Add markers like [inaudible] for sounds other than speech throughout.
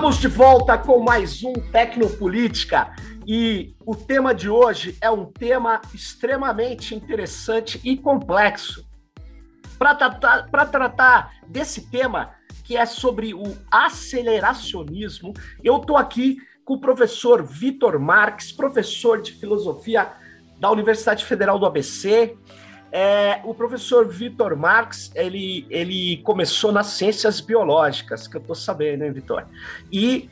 Estamos de volta com mais um Tecnopolítica e o tema de hoje é um tema extremamente interessante e complexo. Para tratar, tratar desse tema, que é sobre o aceleracionismo, eu estou aqui com o professor Vitor Marques, professor de filosofia da Universidade Federal do ABC, é, o professor Vitor Marx, ele, ele começou nas ciências biológicas, que eu estou sabendo, hein, Vitor? E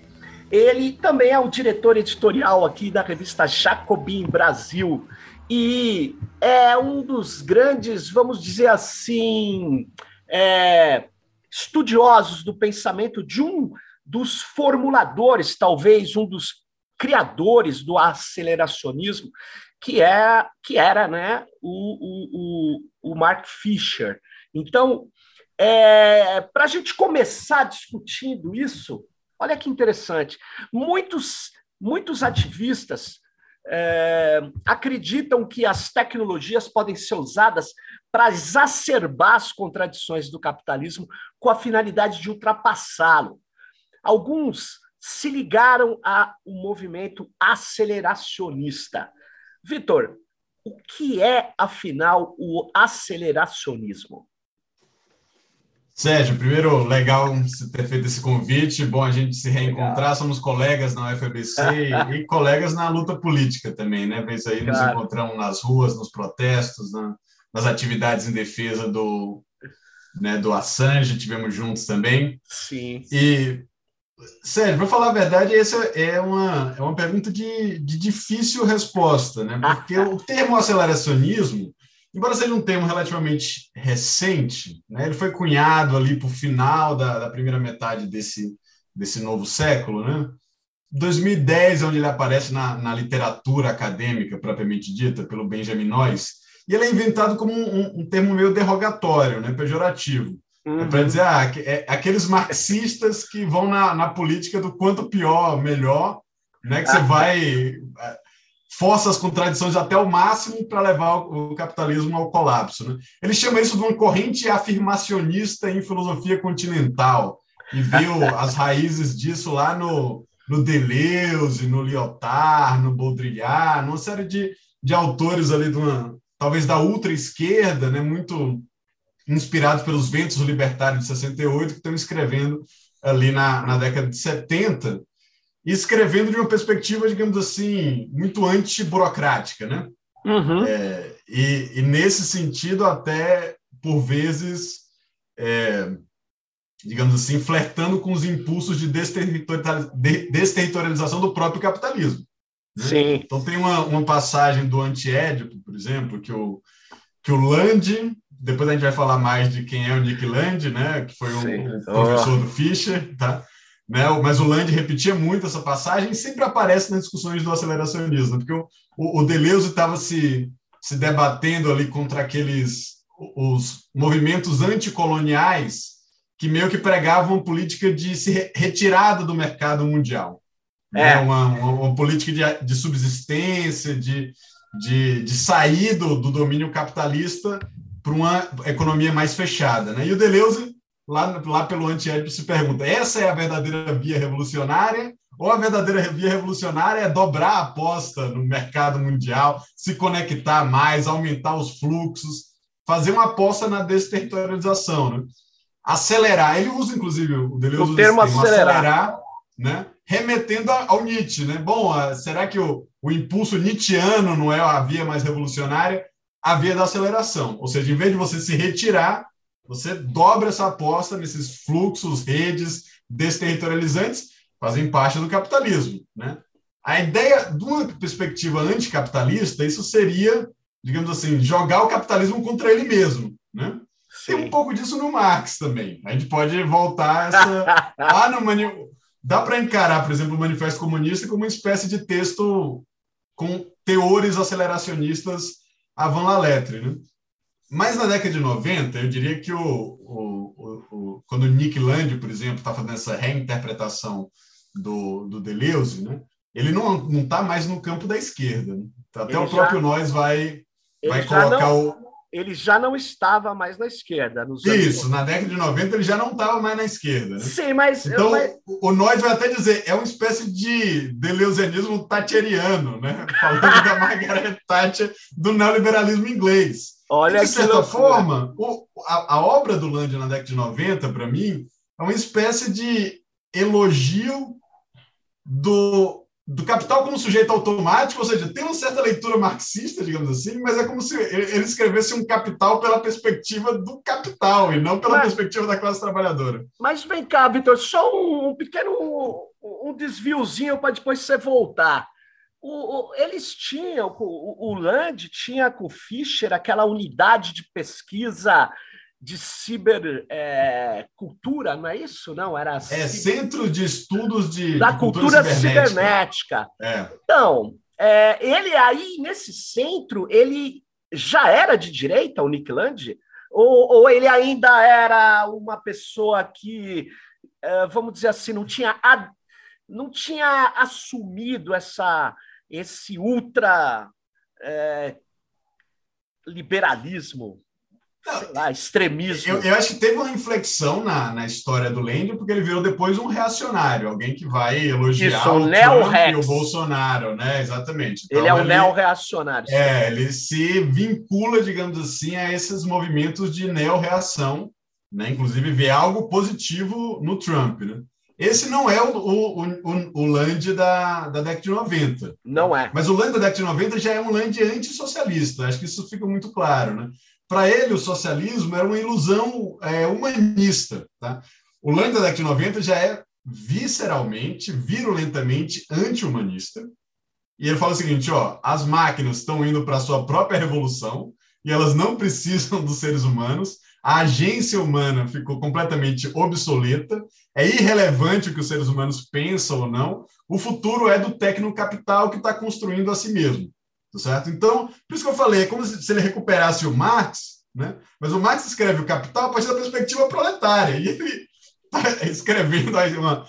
ele também é o diretor editorial aqui da revista Jacobin Brasil. E é um dos grandes, vamos dizer assim, é, estudiosos do pensamento de um dos formuladores, talvez um dos criadores do aceleracionismo, que, é, que era né, o, o, o Mark Fisher. Então, é, para a gente começar discutindo isso, olha que interessante. Muitos, muitos ativistas é, acreditam que as tecnologias podem ser usadas para exacerbar as contradições do capitalismo com a finalidade de ultrapassá-lo. Alguns se ligaram ao movimento aceleracionista. Vitor, o que é, afinal, o aceleracionismo? Sérgio, primeiro, legal você ter feito esse convite. Bom a gente se reencontrar. Legal. Somos colegas na UFABC [laughs] e, colegas na luta política também, né? Vez aí nos encontramos nas ruas, nos protestos, na, nas atividades em defesa do, né, do Assange, tivemos juntos também. Sim. E Sério, para falar a verdade, essa é uma, é uma pergunta de, de difícil resposta, né? Porque o termo aceleracionismo, embora seja um termo relativamente recente, né? ele foi cunhado ali para o final da, da primeira metade desse, desse novo século, né? 2010 é onde ele aparece na, na literatura acadêmica, propriamente dita, pelo Benjamin Noyes, e ele é inventado como um, um termo meio derrogatório, né? pejorativo. Uhum. É para dizer, ah, é, aqueles marxistas que vão na, na política do quanto pior, melhor, né? que você vai é, força as contradições até o máximo para levar o, capitalismo ao colapso. Né? Ele chama isso de uma corrente afirmacionista em filosofia continental e viu [laughs] as raízes disso lá no, no Deleuze, no Lyotard, no Baudrillard, numa série de, de autores ali de uma, talvez da ultra esquerda, né, muito inspirados pelos ventos libertários de 68, que estão escrevendo ali na, na década de 70, e escrevendo de uma perspectiva, digamos assim, muito anti-burocrática, né? Uhum. É, e, e, nesse sentido, até, por vezes, é, digamos assim, flertando com os impulsos de desterritorialização do próprio capitalismo. Né? Sim. Então, tem uma, uma passagem do Anti-Édipo, por exemplo, que o, que o Land depois a gente vai falar mais de quem é o Nick Land, né? Que foi um professor do Fischer, tá? Né? Mas o Land repetia muito essa passagem e sempre aparece nas discussões do aceleracionismo, porque o, o, o Deleuze estava se, se debatendo ali contra aqueles os movimentos anticoloniais que meio que pregavam política de se retirada do mercado mundial. Né? É. Né? Uma, uma, uma, política de, de subsistência, de, de, de sair do, do domínio capitalista para uma economia mais fechada. Né? E o Deleuze, lá, lá pelo antiédipo, se pergunta: essa é a verdadeira via revolucionária? Ou a verdadeira via revolucionária é dobrar a aposta no mercado mundial, se conectar mais, aumentar os fluxos, fazer uma aposta na desterritorialização, né? acelerar. Ele usa, inclusive, o Deleuze o termo acelerar, acelerar né? remetendo ao Nietzsche. Né? Bom, será que o, o impulso nietzschiano não é a via mais revolucionária? A via da aceleração. Ou seja, em vez de você se retirar, você dobra essa aposta nesses fluxos, redes desterritorializantes, fazem parte do capitalismo. Né? A ideia, de uma perspectiva anticapitalista, isso seria, digamos assim, jogar o capitalismo contra ele mesmo. Né? Tem um pouco disso no Marx também. A gente pode voltar essa. [laughs] ah, no mani... Dá para encarar, por exemplo, o Manifesto Comunista como uma espécie de texto com teores aceleracionistas a Van Laletre, né? Mas na década de 90, eu diria que o, o, o, quando o Nick Land, por exemplo, está fazendo essa reinterpretação do, do Deleuze, né? ele não está mais no campo da esquerda. Né? Até ele o próprio já, Nós vai, vai colocar não, o. ele já não estava mais na esquerda. Isso, na década de 90 ele já não estava mais na esquerda. Né? Sim, mas. Então, mas... o Noid vai até dizer, é uma espécie de deleuzenismo thatcheriano, né? [laughs] Falando da Margaret Thatcher do neoliberalismo inglês. Olha de certa forma, o, a, a, obra do Land na década de 90, para mim, é uma espécie de elogio do, do capital como sujeito automático, ou seja, tem uma certa leitura marxista, digamos assim, mas é como se ele escrevesse um capital pela perspectiva do capital e não pela mas, perspectiva da classe trabalhadora. Mas vem cá, Vitor, só um, pequeno um desviozinho para depois você voltar. O, o, eles tinham, o, o Land tinha com o Fischer aquela unidade de pesquisa de cibercultura, é, não é isso? Não, era... É Centro de Estudos de, da de Cultura, cultura Cibernética. cibernética. É. Então, é, ele aí, nesse centro, ele já era de direita, o Nick Land? Ou, ou ele ainda era uma pessoa que, é, vamos dizer assim, não tinha, não tinha assumido essa, esse ultra é, liberalismo sei lá, extremismo. Eu, eu, acho que teve uma inflexão na, na história do Lende, porque ele virou depois um reacionário, alguém que vai elogiar Isso, o Trump e o Bolsonaro, né? Exatamente. Então, ele é um neo-reacionário. É, ele se vincula, digamos assim, a esses movimentos de neo-reação, né? Inclusive vê algo positivo no Trump, né? Esse não é o, o, o, o Land da, da década de 90. Não é. Mas o Land da década de 90 já é um Land antissocialista. Acho que isso fica muito claro. Né? Para ele, o socialismo era uma ilusão é, humanista. Tá? O Land da década de 90 já é visceralmente, virulentamente anti-humanista. E ele fala o seguinte: ó, as máquinas estão indo para a sua própria revolução e elas não precisam dos seres humanos. A agência humana ficou completamente obsoleta. É irrelevante o que os seres humanos pensam ou não. O futuro é do tecnocapital que está construindo a si mesmo. Tá certo? Então, por isso que eu falei, é como se ele recuperasse o Marx, né? mas o Marx escreve o Capital a partir da perspectiva proletária, e ele está [laughs] escrevendo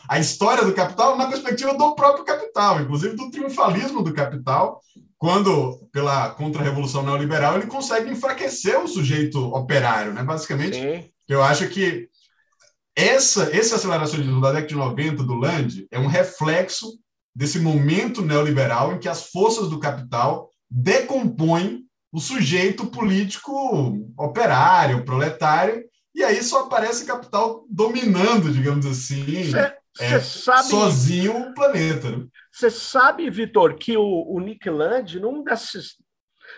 a, história do capital na perspectiva do próprio capital, inclusive do triunfalismo do capital, quando, pela contra-revolução neoliberal, ele consegue enfraquecer o sujeito operário, né? basicamente. Sim. Eu acho que essa, esse aceleracionismo da década de 90 do Land é um reflexo desse momento neoliberal em que as forças do capital decompõem o sujeito político operário, proletário, e aí só aparece capital dominando, digamos assim, cê, é, sabe, sozinho o planeta. Você sabe, Vitor, que o, o Nick Land, num desses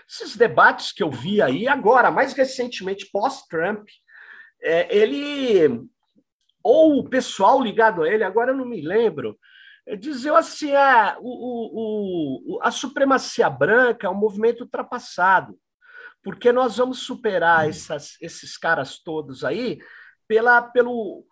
esses debates que eu vi aí agora, mais recentemente, pós-Trump, é, ele, ou o pessoal ligado a ele, agora eu não me lembro, dizer assim, é, o, o, a supremacia branca é um movimento ultrapassado, porque nós vamos superar hum. essas, esses caras todos aí pela, pelo,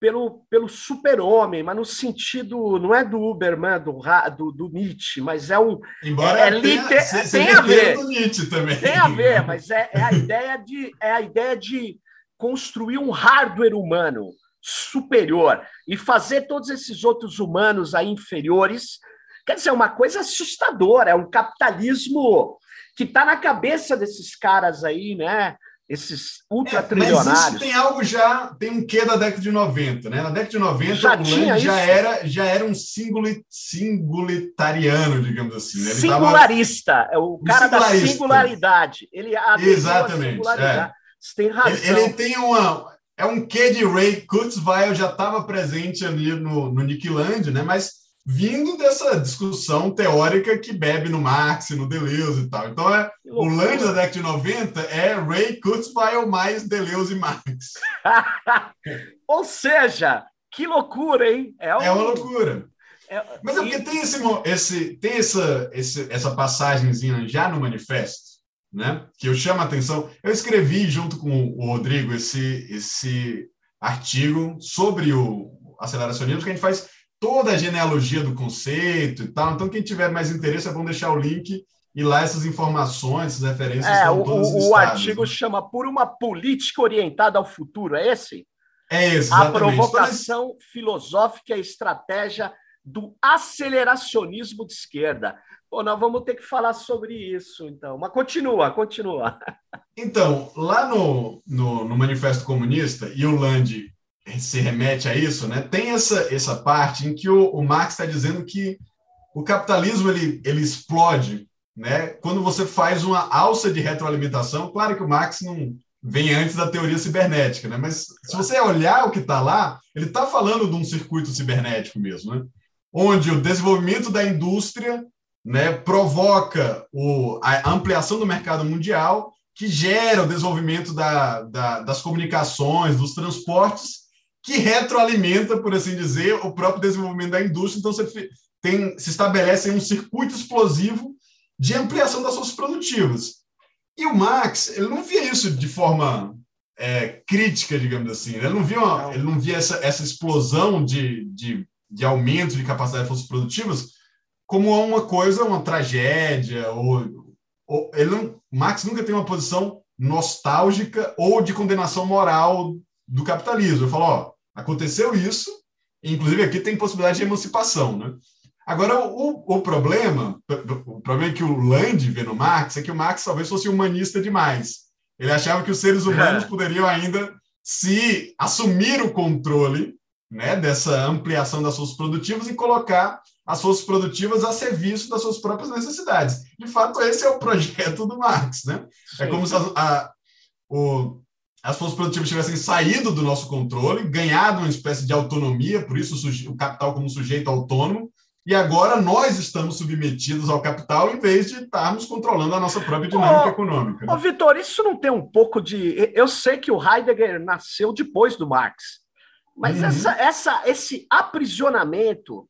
pelo, pelo super-homem, mas no sentido, não é do Uberman, do, do, do Nietzsche, mas é um... Embora é, é tenha, liter, tem a ver. Do Nietzsche também. Tem a ver, mas é, é, a ideia de, é a ideia de construir um hardware humano, superior e fazer todos esses outros humanos aí inferiores, quer dizer, é uma coisa assustadora, é um capitalismo que está na cabeça desses caras aí, né? Esses ultratrilionários. É, mas isso tem algo já, tem um quê da década de 90, né? Na década de 90, já o tinha já era, já era um singulitariano, digamos assim. Né? Singularista, tava... é o cara da singularidade. Ele Exatamente. É. Você tem razão. Ele, ele, tem uma, é um quê de Ray Kurzweil, já estava presente ali no, no Nick Land, né? mas vindo dessa discussão teórica que bebe no Marx, no Deleuze e tal. Então, é, o Land da década de 90 é Ray Kurzweil mais Deleuze e Marx. [laughs] Ou seja, que loucura, hein? É, um... é uma loucura. É... Mas é porque tem, esse, esse, tem essa, esse, essa passagemzinha já no manifesto, né? que eu chamo a atenção. Eu escrevi junto com o Rodrigo esse, esse artigo sobre o aceleracionismo, que a gente faz toda a genealogia do conceito e tal. Então, quem tiver mais interesse, é bom deixar o link e lá essas informações, essas referências é, estão todas o, o artigo né? chama Por uma Política Orientada ao Futuro, é esse? É esse, A provocação filosófica e estratégia do aceleracionismo de esquerda. Pô, nós vamos ter que falar sobre isso, então. Mas continua, continua. Então, lá no, no, no Manifesto Comunista, e o Land se remete a isso, né? tem essa, essa parte em que o, o Marx está dizendo que o capitalismo ele, ele explode né? quando você faz uma alça de retroalimentação. Claro que o Marx não vem antes da teoria cibernética, né? mas se você olhar o que está lá, ele está falando de um circuito cibernético mesmo, né? onde o desenvolvimento da indústria né, provoca o, a ampliação do mercado mundial, que gera o desenvolvimento da, da, das comunicações, dos transportes, que retroalimenta, por assim dizer, o próprio desenvolvimento da indústria. Então, você tem, se estabelece um circuito explosivo de ampliação das forças produtivas. E o Marx, ele não via isso de forma é, crítica, digamos assim. Ele não via, uma, ele não via essa, essa explosão de, de, de aumento de capacidade de forças produtivas como uma coisa, uma tragédia. Ou, ou ele não, Marx nunca tem uma posição nostálgica ou de condenação moral do capitalismo. Ele falou, ó, aconteceu isso, inclusive aqui tem possibilidade de emancipação, né? Agora, o, o problema, o problema que o Land vê no Marx é que o Marx talvez fosse humanista demais. Ele achava que os seres humanos é. poderiam ainda se assumir o controle né, dessa ampliação das forças produtivas e colocar as forças produtivas a serviço das suas próprias necessidades. De fato, esse é o projeto do Marx. Né? É como se a, a, o, as forças produtivas tivessem saído do nosso controle, ganhado uma espécie de autonomia, por isso o, o capital como sujeito autônomo, e agora nós estamos submetidos ao capital em vez de estarmos controlando a nossa própria dinâmica econômica. Né? Ô, Vitor, isso não tem um pouco de. Eu sei que o Heidegger nasceu depois do Marx, mas uhum. essa, essa, esse aprisionamento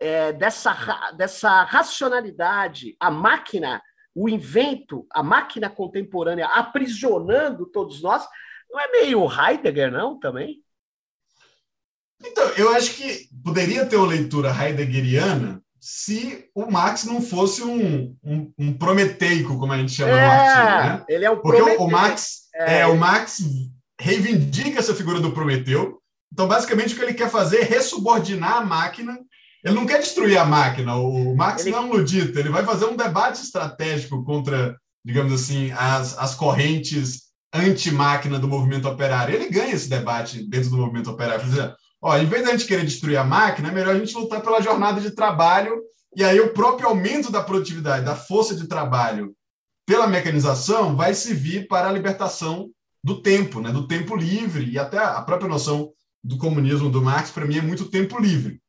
é, dessa, dessa racionalidade, a máquina, o invento, a máquina contemporânea aprisionando todos nós, não é meio Heidegger, não, também? Então, eu acho que poderia ter uma leitura heideggeriana se o Marx não fosse um, um, um prometeico, como a gente chama é, no artigo, né? Ele é o Porque o, o Marx, é. é. o Marx reivindica essa figura do Prometeu. Então, basicamente, o que ele quer fazer é ressubordinar a máquina. Ele não quer destruir a máquina. O Marx ele... não é um ludita. Ele vai fazer um debate estratégico contra, digamos assim, as, as correntes anti-máquina do movimento operário. Ele ganha esse debate dentro do movimento operário. Ó, em vez da gente querer destruir a máquina, é melhor a gente lutar pela jornada de trabalho e aí o próprio aumento da produtividade, da força de trabalho pela mecanização vai servir para a libertação do tempo, né, do tempo livre e até a própria noção do comunismo do Marx para mim é muito tempo livre.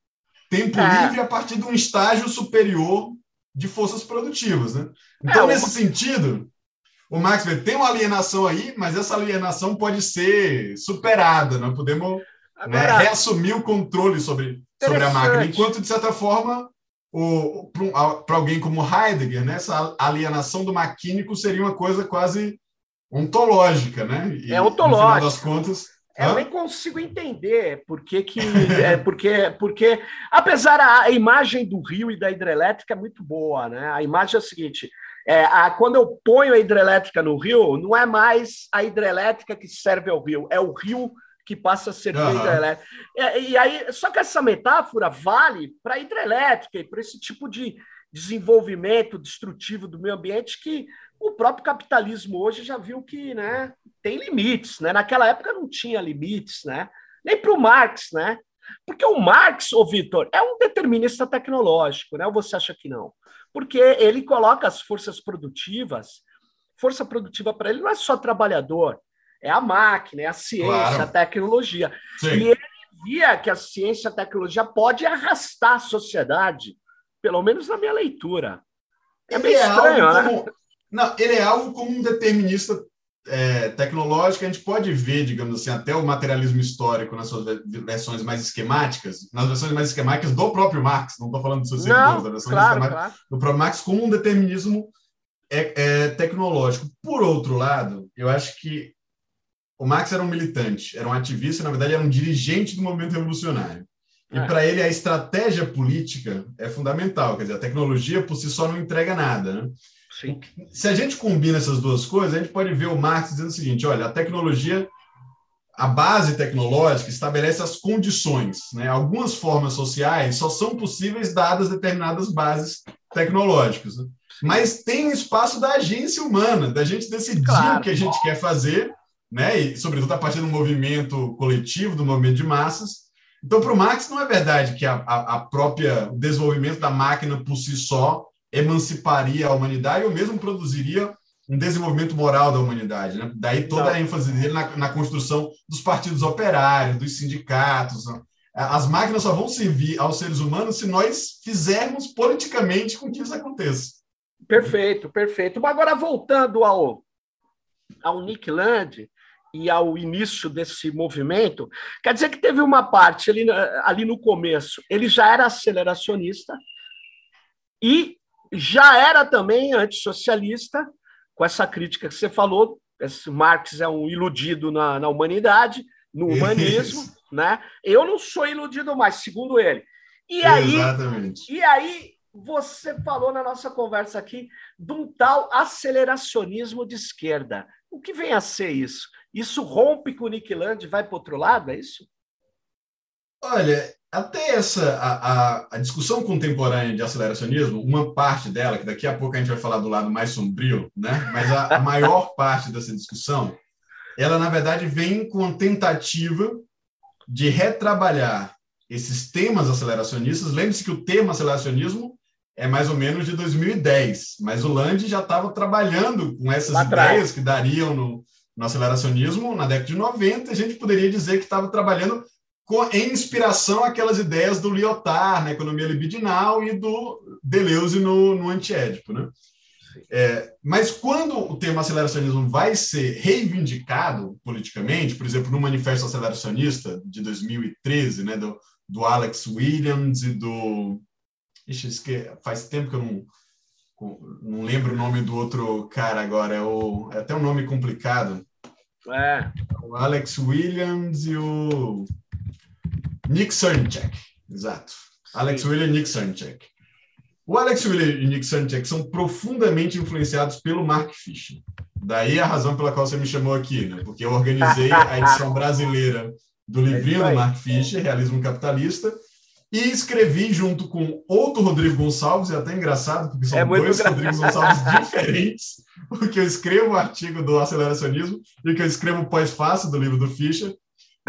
Tempo é. livre a partir de um estágio superior de forças produtivas, né? Então, é, nesse sentido, o Marx vê, tem uma alienação aí, mas essa alienação pode ser superada, podemos né, Agora, né, reassumir o controle sobre, sobre a máquina, enquanto, de certa forma, para alguém como Heidegger, né, essa alienação do maquínico seria uma coisa quase ontológica, né? E, é ontológica. No final das contas. Eu nem consigo entender por que, que é, porque, porque, apesar a imagem do rio e da hidrelétrica é muito boa, né? A imagem é a seguinte: é, a, quando eu ponho a hidrelétrica no rio, não é mais a hidrelétrica que serve ao rio, é o rio que passa a ser uhum. hidrelétrica. E, e, aí, só que essa metáfora vale para a hidrelétrica e para esse tipo de desenvolvimento destrutivo do meio ambiente que o próprio capitalismo hoje já viu que né, tem limites. Né? Naquela época não tinha limites, né? nem para o Marx, né? Porque o Marx, ô Vitor, é um determinista tecnológico, né? Ou você acha que não? Porque ele coloca as forças produtivas, força produtiva para ele não é só trabalhador, é a máquina, é a ciência, claro. a tecnologia. Sim. E ele via que a ciência e a tecnologia pode arrastar a sociedade, pelo menos na minha leitura. É ele bem é estranho, né? Como, não, ele é algo como um determinista é, tecnológico, a gente pode ver, digamos assim, até o materialismo histórico nas suas versões mais esquemáticas, nas versões mais esquemáticas do próprio Marx, não estou falando dos seus seguidores, da versão claro, claro. do próprio Marx, como um determinismo é, é, tecnológico. Por outro lado, eu acho que o Marx era um militante, era um ativista, na verdade, era um dirigente do movimento revolucionário. E é. para ele, a estratégia política é fundamental. Quer dizer, a tecnologia por si só não entrega nada. Né? Sim. Se a gente combina essas duas coisas, a gente pode ver o Marx dizendo o seguinte: olha, a tecnologia, a base tecnológica estabelece as condições. Né? Algumas formas sociais só são possíveis dadas determinadas bases tecnológicas. Né? Mas tem o espaço da agência humana, da gente decidir claro. o que a gente quer fazer, né? e, sobretudo, a partir do movimento coletivo, do movimento de massas. Então, para o Marx, não é verdade que a, a, a própria o desenvolvimento da máquina por si só emanciparia a humanidade ou mesmo produziria um desenvolvimento moral da humanidade. Né? Daí toda a ênfase dele na, na, construção dos partidos operários, dos sindicatos. Né? As máquinas só vão servir aos seres humanos se nós fizermos politicamente com que isso aconteça. Perfeito, perfeito. Mas agora, voltando ao, ao Nick Land e ao início desse movimento, quer dizer que teve uma parte ali, ali no começo, ele já era aceleracionista e já era também antissocialista, com essa crítica que você falou, esse Marx é um iludido na, na humanidade, no humanismo, Isso. né? Eu não sou iludido mais, segundo ele. E aí, Exatamente. e aí você falou na nossa conversa aqui de um tal aceleracionismo de esquerda. O que vem a ser isso? Isso rompe com o Nick Land e vai para outro lado, é isso? Olha, até essa a, a, a, discussão contemporânea de aceleracionismo, uma parte dela, que daqui a pouco a gente vai falar do lado mais sombrio, né? mas a, a maior [laughs] parte dessa discussão, ela, na verdade, vem com a tentativa de retrabalhar esses temas aceleracionistas. Lembre-se que o termo aceleracionismo é mais ou menos de 2010, mas o Land já estava trabalhando com essas Lá ideias atrás. que dariam no, no aceleracionismo na década de 90, a gente poderia dizer que estava trabalhando com, em inspiração aquelas ideias do Lyotard na economia libidinal e do Deleuze no, no antiédipo. Né? É, mas quando o termo aceleracionismo vai ser reivindicado politicamente, por exemplo, no Manifesto Aceleracionista de 2013, né, do, do Alex Williams e do. Ixi, faz tempo que eu não, não lembro o nome do outro cara agora, é, o, é até um nome complicado. É. O Alex Williams e o. Nick Sernchek, exato. Alex William e Nick Sernchek. O Alex William e Nick Sernchek são profundamente influenciados pelo Mark Fisher. Daí a razão pela qual você me chamou aqui, né? Porque eu organizei a edição [laughs] brasileira do livrinho é do Mark Fisher, Realismo Capitalista, e escrevi junto com outro Rodrigo Gonçalves, é até engraçado, porque são é dois gra... Rodrigo Gonçalves [laughs] diferentes, porque eu escrevo o artigo do aceleracionismo e que eu escrevo o pós-fácil do livro do Fischer,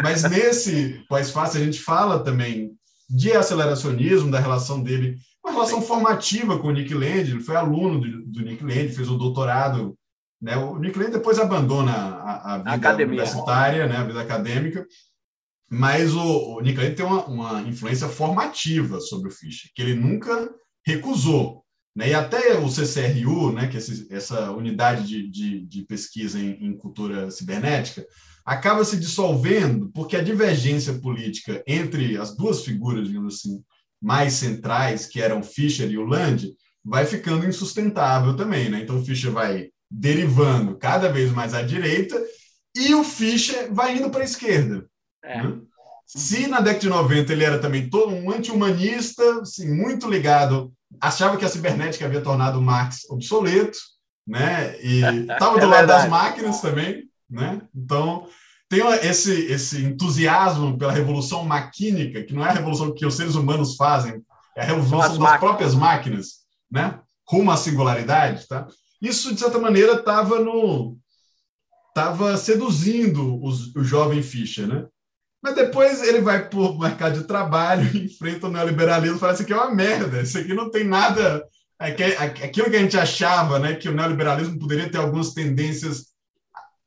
mas nesse pós-fácil a gente fala também de aceleracionismo, da relação dele, uma relação formativa com o Nick Land, ele foi aluno do, do Nick Land, fez o doutorado. Né? O Nick Land depois abandona a, a vida Academia. universitária, né? a vida acadêmica, mas o, o Nick Land tem uma, uma influência formativa sobre o Fischer, que ele nunca recusou. Né? E até o CCRU, né, que é essa unidade de, de, de pesquisa em, em, cultura cibernética, acaba se dissolvendo porque a divergência política entre as duas figuras, digamos assim, mais centrais, que eram Fischer e o Land, vai ficando insustentável também. Né? Então, Fischer vai derivando cada vez mais à direita e o Fischer vai indo para a esquerda. É. Né? Se na década de 90 ele era também todo um anti-humanista, assim, muito ligado, achava que a cibernética havia tornado Marx obsoleto, né? E [laughs] estava do é lado das máquinas também, né? Então, tem esse, esse entusiasmo pela revolução maquínica, que não é a revolução que os seres humanos fazem, é a revolução das máquinas. próprias máquinas, né? Rumo à singularidade, tá? Isso, de certa maneira, estava no estava seduzindo os, o jovem Fischer, né? Mas depois ele vai para o mercado de trabalho, [laughs] enfrenta o neoliberalismo fala: Isso aqui é uma merda, isso aqui não tem nada. Aquilo que a gente achava, né, que o neoliberalismo poderia ter algumas tendências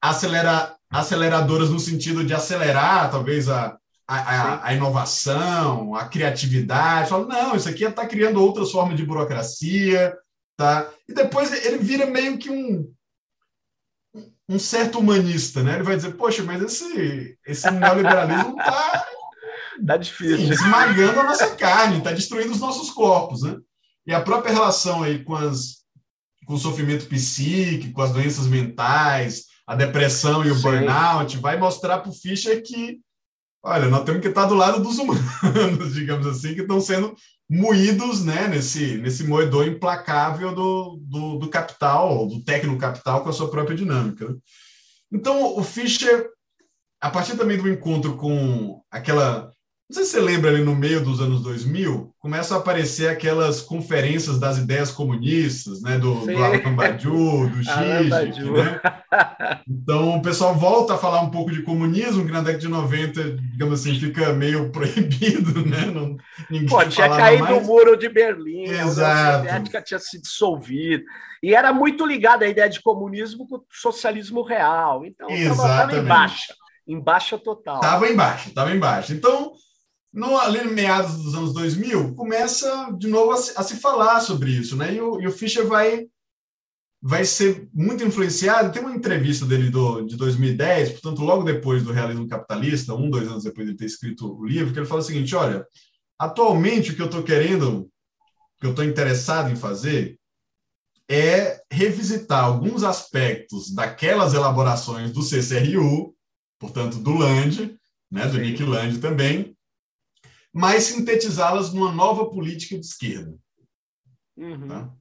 acelera, aceleradoras no sentido de acelerar, talvez, a, a, a, inovação, a criatividade. Fala, não, isso aqui está criando outras formas de burocracia. Tá? E depois ele vira meio que um, um certo humanista, né? Ele vai dizer, poxa, mas esse, esse neoliberalismo está tá difícil. esmagando a nossa carne, está destruindo os nossos corpos, né? E a própria relação aí com, as, com o sofrimento psíquico, com as doenças mentais, a depressão e o Sim. burnout, vai mostrar para o Fischer que, olha, nós temos que estar do lado dos humanos, [laughs] digamos assim, que estão sendo moídos né, nesse, nesse moedor implacável do, do, do capital, do tecno-capital com a sua própria dinâmica. Né? Então, o Fischer, a partir também do encontro com aquela não sei se você lembra ali no meio dos anos 2000, começam a aparecer aquelas conferências das ideias comunistas, né? Do, do Alan Badiou, do [laughs] Xi, né? Então o pessoal volta a falar um pouco de comunismo, que na década de 90, digamos assim, fica meio [laughs] proibido, né? Não, ninguém Pô, tinha caído mais. o muro de Berlim, Exato. a União Soviética tinha se dissolvido. E era muito ligada a ideia de comunismo com o socialismo real. Então estava em baixa. Em baixa total. Estava em baixa, estava em baixa. Então, no, ali no meados dos anos 2000, começa de novo a se, a se falar sobre isso, né? E o, e o, Fischer vai, vai ser muito influenciado. Tem uma entrevista dele do, de 2010, portanto, logo depois do Realismo Capitalista, um, dois anos depois de ter escrito o livro, que ele fala o seguinte: olha, atualmente o que eu estou querendo, que eu estou interessado em fazer, é revisitar alguns aspectos daquelas elaborações do CCRU, portanto, do Land, né, do. Nick Land também, mas sintetizá-las numa nova política de esquerda. Uhum. Tá?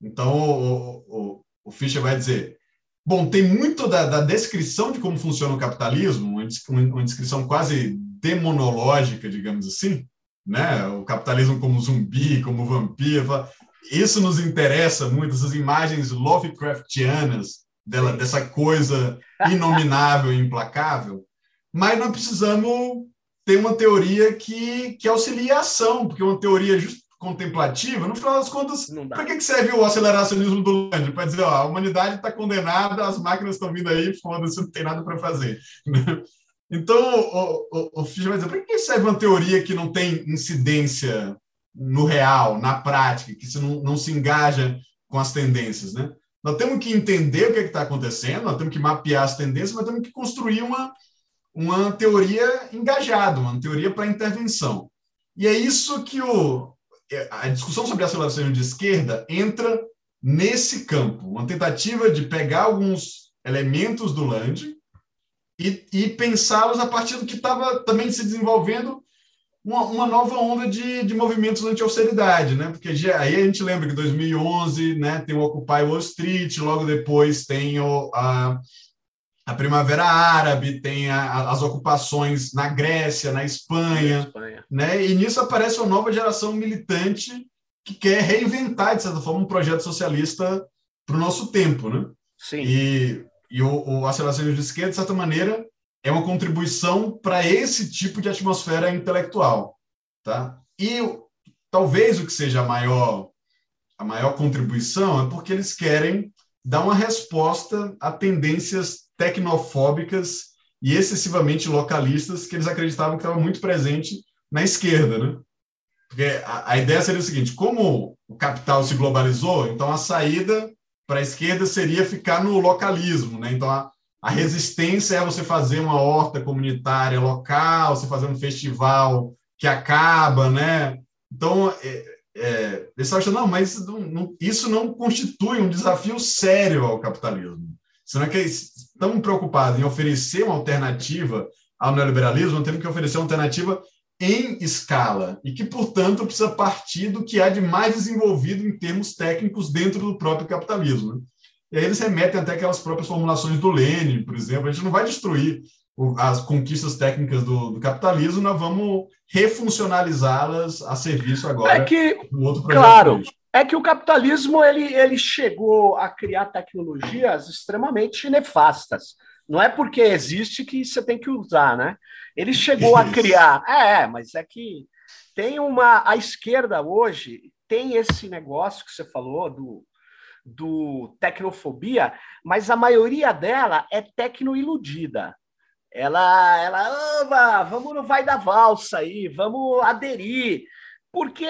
Então, o, o, o, Fischer vai dizer: bom, tem muito da, da, descrição de como funciona o capitalismo, uma, descrição quase demonológica, digamos assim, né? o capitalismo como zumbi, como vampiro. Isso nos interessa muito, essas imagens Lovecraftianas dela, dessa coisa inominável e [laughs] implacável, mas nós precisamos tem uma teoria que, que auxilia a ação, porque uma teoria just contemplativa, no final das contas, para que serve o aceleracionismo do Land? Para dizer, ó, a humanidade está condenada, as máquinas estão vindo aí, foda-se, não tem nada para fazer. então, o, o, o Fischer vai dizer, para que serve uma teoria que não tem incidência no real, na prática, que se não, não se engaja com as tendências, né? Nós temos que entender o que é está acontecendo, nós temos que mapear as tendências, mas temos que construir uma, uma teoria engajada, uma teoria para intervenção. E é isso que o, a discussão sobre aceleração de esquerda entra nesse campo, uma tentativa de pegar alguns elementos do Land e, e pensá-los a partir do que estava também se desenvolvendo uma, uma, nova onda de, de movimentos anti-austeridade, né? Porque já, aí a gente lembra que 2011, né, tem o Occupy Wall Street, logo depois tem o, a, a Primavera Árabe, tem a, as ocupações na Grécia, na Espanha, Espanha, né? E nisso aparece uma nova geração militante que quer reinventar, de certa forma, um projeto socialista para o nosso tempo, né? Sim. E, e o, o Aceleração de Esquerda, de certa maneira, é uma contribuição para esse tipo de atmosfera intelectual, tá? E talvez o que seja a maior a maior contribuição é porque eles querem dar uma resposta a tendências tecnofóbicas e excessivamente localistas que eles acreditavam que estava muito presente na esquerda, né? Porque a, a, ideia seria o seguinte: como o capital se globalizou, então a saída para a esquerda seria ficar no localismo, né? Então a, a resistência é você fazer uma horta comunitária local, você fazer um festival que acaba, né? Então é, é, eles acham não, mas não, não, isso não constitui um desafio sério ao capitalismo. Senão é que estamos preocupados em oferecer uma alternativa ao neoliberalismo, temos que oferecer uma alternativa em escala e que, portanto, precisa partir do que há de mais desenvolvido em termos técnicos dentro do próprio capitalismo. Né? E aí eles remetem até aquelas próprias formulações do Lenin, por exemplo. A gente não vai destruir as conquistas técnicas do, do capitalismo, nós vamos refuncionalizá-las a serviço agora é que, do outro projeto. Claro. É que o capitalismo ele, ele chegou a criar tecnologias extremamente nefastas. Não é porque existe que você tem que usar, né? Ele chegou a criar. É, mas é que tem uma. A esquerda hoje tem esse negócio que você falou do, do tecnofobia, mas a maioria dela é tecno-iludida. Ela, ela, vamos no vai da valsa aí, vamos aderir, porque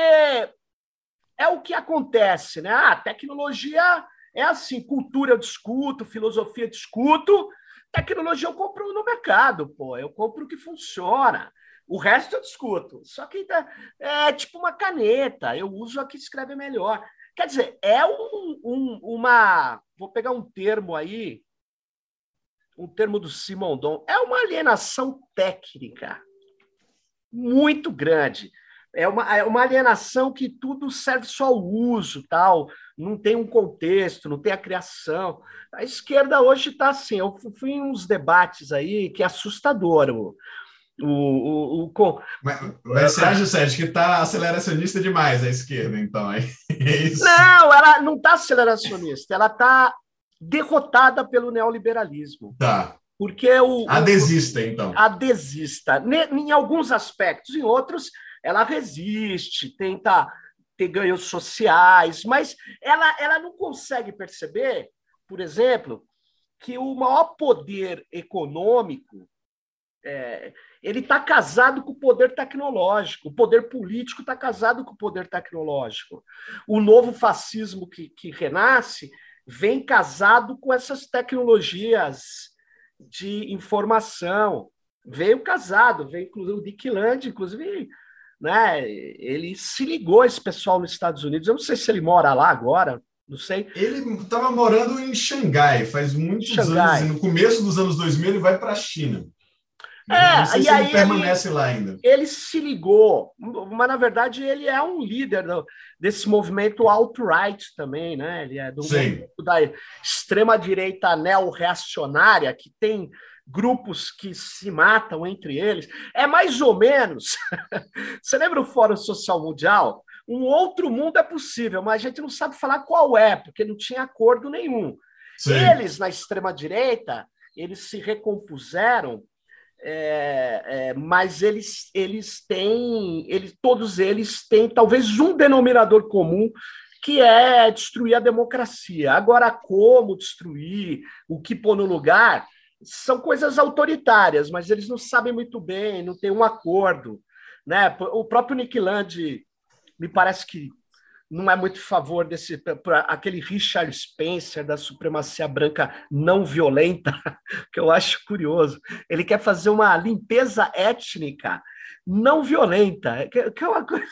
é o que acontece, né? Ah, tecnologia é assim, cultura eu discuto, filosofia eu discuto, tecnologia eu compro no mercado, pô, eu compro o que funciona. O resto eu discuto. Só que é tipo uma caneta, eu uso a que escreve melhor. Quer dizer, é um, um, uma. Vou pegar um termo aí, um termo do Simondon, é uma alienação técnica muito grande. É uma, é uma alienação que tudo serve só ao uso, tal, não tem um contexto, não tem a criação. A esquerda hoje está assim, eu fui em uns debates aí que é assustador. O, o, o, o... Mas, mas você acha, Sérgio, que está aceleracionista demais a esquerda, então? [laughs] É isso? Não, ela não está aceleracionista, ela está derrotada pelo neoliberalismo. Tá. Porque o. Adesista, então. Adesista. Em alguns aspectos, em outros, ela resiste, tenta ter ganhos sociais, mas ela, ela não consegue perceber, por exemplo, que o maior poder econômico é, ele está casado com o poder tecnológico, o poder político está casado com o poder tecnológico. O novo fascismo que, que renasce vem casado com essas tecnologias de informação. Veio casado, veio inclusive o Dick Land, inclusive, né? Ele se ligou a esse pessoal nos Estados Unidos. Eu não sei se ele mora lá agora, não sei. Ele estava morando em Xangai faz muitos Xangai. anos, no começo dos anos 2000 ele vai para a China. É, não sei e se aí ele permanece ele, lá ainda. Ele se ligou, mas na verdade ele é um líder desse movimento alt-right também, né? Ele é do da extrema-direita neo-reacionária, que tem grupos que se matam entre eles. É mais ou menos. [laughs] Você lembra o Fórum Social Mundial? Um outro mundo é possível, mas a gente não sabe falar qual é, porque não tinha acordo nenhum. Sim. Eles, na extrema-direita, eles se recompuseram é, é, mas eles, eles têm, eles, todos eles têm talvez um denominador comum que é destruir a democracia. Agora, como destruir, o que pôr no lugar, são coisas autoritárias, mas eles não sabem muito bem, não tem um acordo. Né? O próprio Nick Land me parece que não é muito favor desse pra, aquele Richard Spencer da supremacia branca não violenta, [laughs] que eu acho curioso. Ele quer fazer uma limpeza étnica não violenta, que, que é uma coisa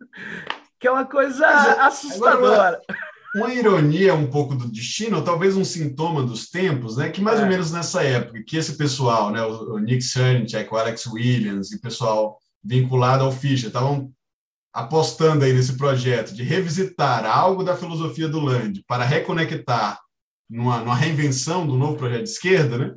[laughs] que é uma coisa assustadora. Agora, uma ironia um pouco do destino, ou talvez um sintoma dos tempos, né? Que mais é. ou menos nessa época, que esse pessoal, né, o Nick Sernchek, o Alex Williams e o pessoal vinculado ao Fischer, estavam apostando aí nesse projeto de revisitar algo da filosofia do Land para reconectar numa, numa reinvenção do novo projeto de esquerda, né?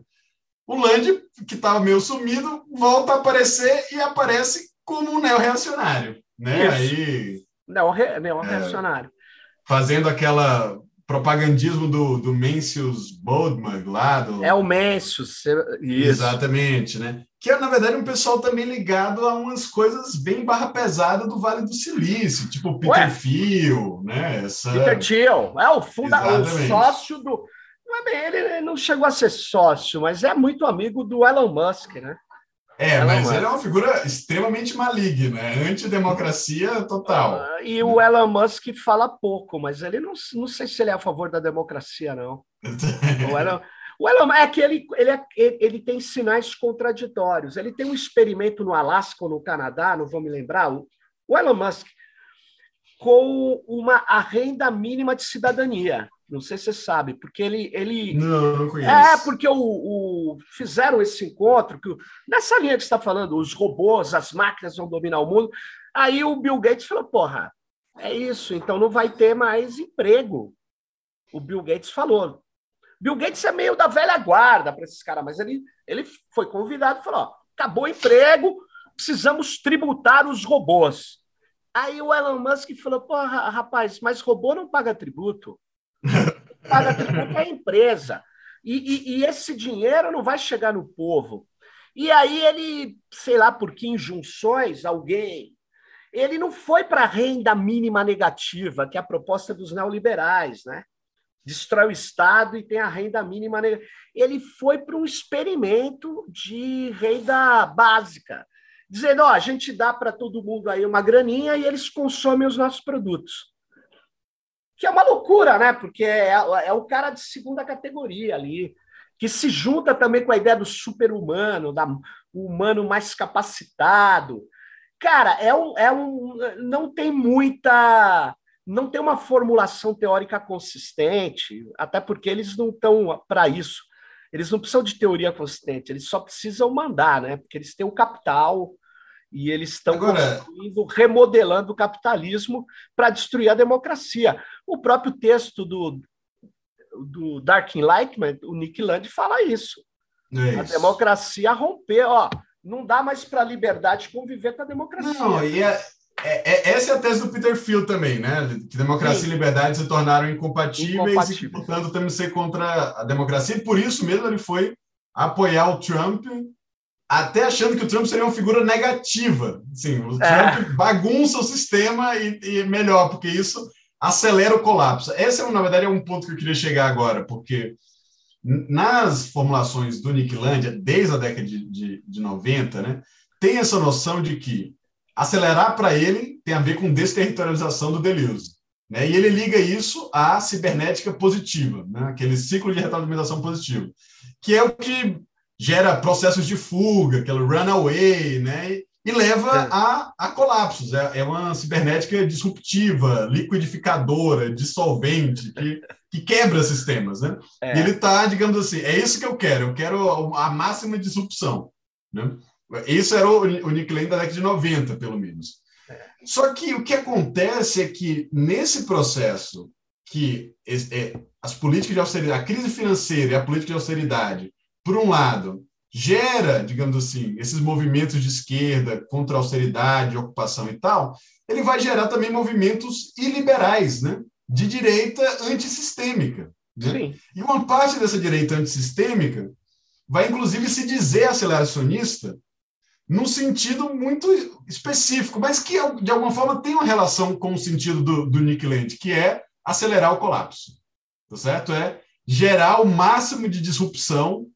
O Land, que estava meio sumido, volta a aparecer e aparece como um neo-reacionário, né? Isso. Aí neo-reacionário. É, fazendo aquela propagandismo do, do Mencius Boldmug lá. Do... É o Mencius, isso. Exatamente, né? Que é, na verdade, um pessoal também ligado a umas coisas bem barra pesada do Vale do Silício, tipo Peter Ué? Thiel, né? Essa... Peter Thiel, é o, funda... o sócio do... Não é bem, ele não chegou a ser sócio, mas é muito amigo do Elon Musk, né? É, Elon mas Musk. ele é uma figura extremamente maligna, é antidemocracia total. Uh, e o Elon Musk fala pouco, mas ele não, não sei se ele é a favor da democracia, não. [laughs] o, Elon, o Elon é que ele, ele, é, ele tem sinais contraditórios. Ele tem um experimento no Alasca ou no Canadá, não vou me lembrar, o, o Elon Musk, com uma a renda mínima de cidadania. Não sei se você sabe, porque ele. ele... Não, não conheço. É, porque o, o, fizeram esse encontro, que, nessa linha que você está falando, os robôs, as máquinas vão dominar o mundo. Aí o Bill Gates falou: porra, é isso, então não vai ter mais emprego. O Bill Gates falou. Bill Gates é meio da velha guarda para esses caras, mas ele, ele foi convidado e falou: ó, acabou o emprego, precisamos tributar os robôs. Aí o Elon Musk falou: porra, rapaz, mas robô não paga tributo [laughs] paga tributo a empresa. E, e, e, esse dinheiro não vai chegar no povo. E aí ele, sei lá por que injunções, alguém. Ele não foi para a renda mínima negativa, que é a proposta dos neoliberais, né? Destrói o Estado e tem a renda mínima negativa. Ele foi para um experimento de renda básica, dizendo: ó, a gente dá para todo mundo aí uma graninha e eles consomem os nossos produtos que é uma loucura, né? Porque é, é o cara de segunda categoria ali, que se junta também com a ideia do super-humano, da humano mais capacitado. Cara, é um, é um. Não tem muita. Não tem uma formulação teórica consistente, até porque eles não estão para isso. Eles não precisam de teoria consistente, eles só precisam mandar, né? Porque eles têm o capital E eles estão Agora... remodelando o capitalismo para destruir a democracia. O próprio texto do, do Dark Enlightenment, o Nick Land, fala isso. É isso. A democracia romper, ó, não dá mais para a liberdade conviver com a democracia. Não, e é, é, é, essa é a tese do Peter Field também, né? Que democracia Sim. e liberdade se tornaram incompatíveis, incompatíveis. e, portanto, temos que ser contra a democracia. E por isso mesmo ele foi apoiar o Trump, até achando que o Trump seria uma figura negativa. Sim, o é. Trump bagunça o sistema e, e melhor, porque isso acelera o colapso. Esse, é, na verdade, é um ponto que eu queria chegar agora, porque nas formulações do Nick Land, desde a década de, de, de 90, né, tem essa noção de que acelerar para ele tem a ver com desterritorialização do Deleuze. Né? E ele liga isso à cibernética positiva, né? aquele ciclo de retroalimentação positiva, que é o que gera processos de fuga, aquele runaway, né? e leva é. a, a colapsos. É, é, uma cibernética disruptiva, liquidificadora, dissolvente, que, que quebra sistemas. Né? É. Ele está, digamos assim, é isso que eu quero, eu quero a máxima disrupção. Né? Isso era o, o Nick Lane da década de 90, pelo menos. Só que o que acontece é que, nesse processo, que é, as políticas de austeridade, a crise financeira e a política de austeridade, por um lado, gera, digamos assim, esses movimentos de esquerda contra a austeridade, ocupação e tal, ele vai gerar também movimentos iliberais, né? de direita antissistêmica. Né? E uma parte dessa direita antissistêmica vai, inclusive, se dizer aceleracionista num sentido muito específico, mas que, de alguma forma, tem uma relação com o sentido do, do Nick Land, que é acelerar o colapso. Tá certo? É gerar o máximo de disrupção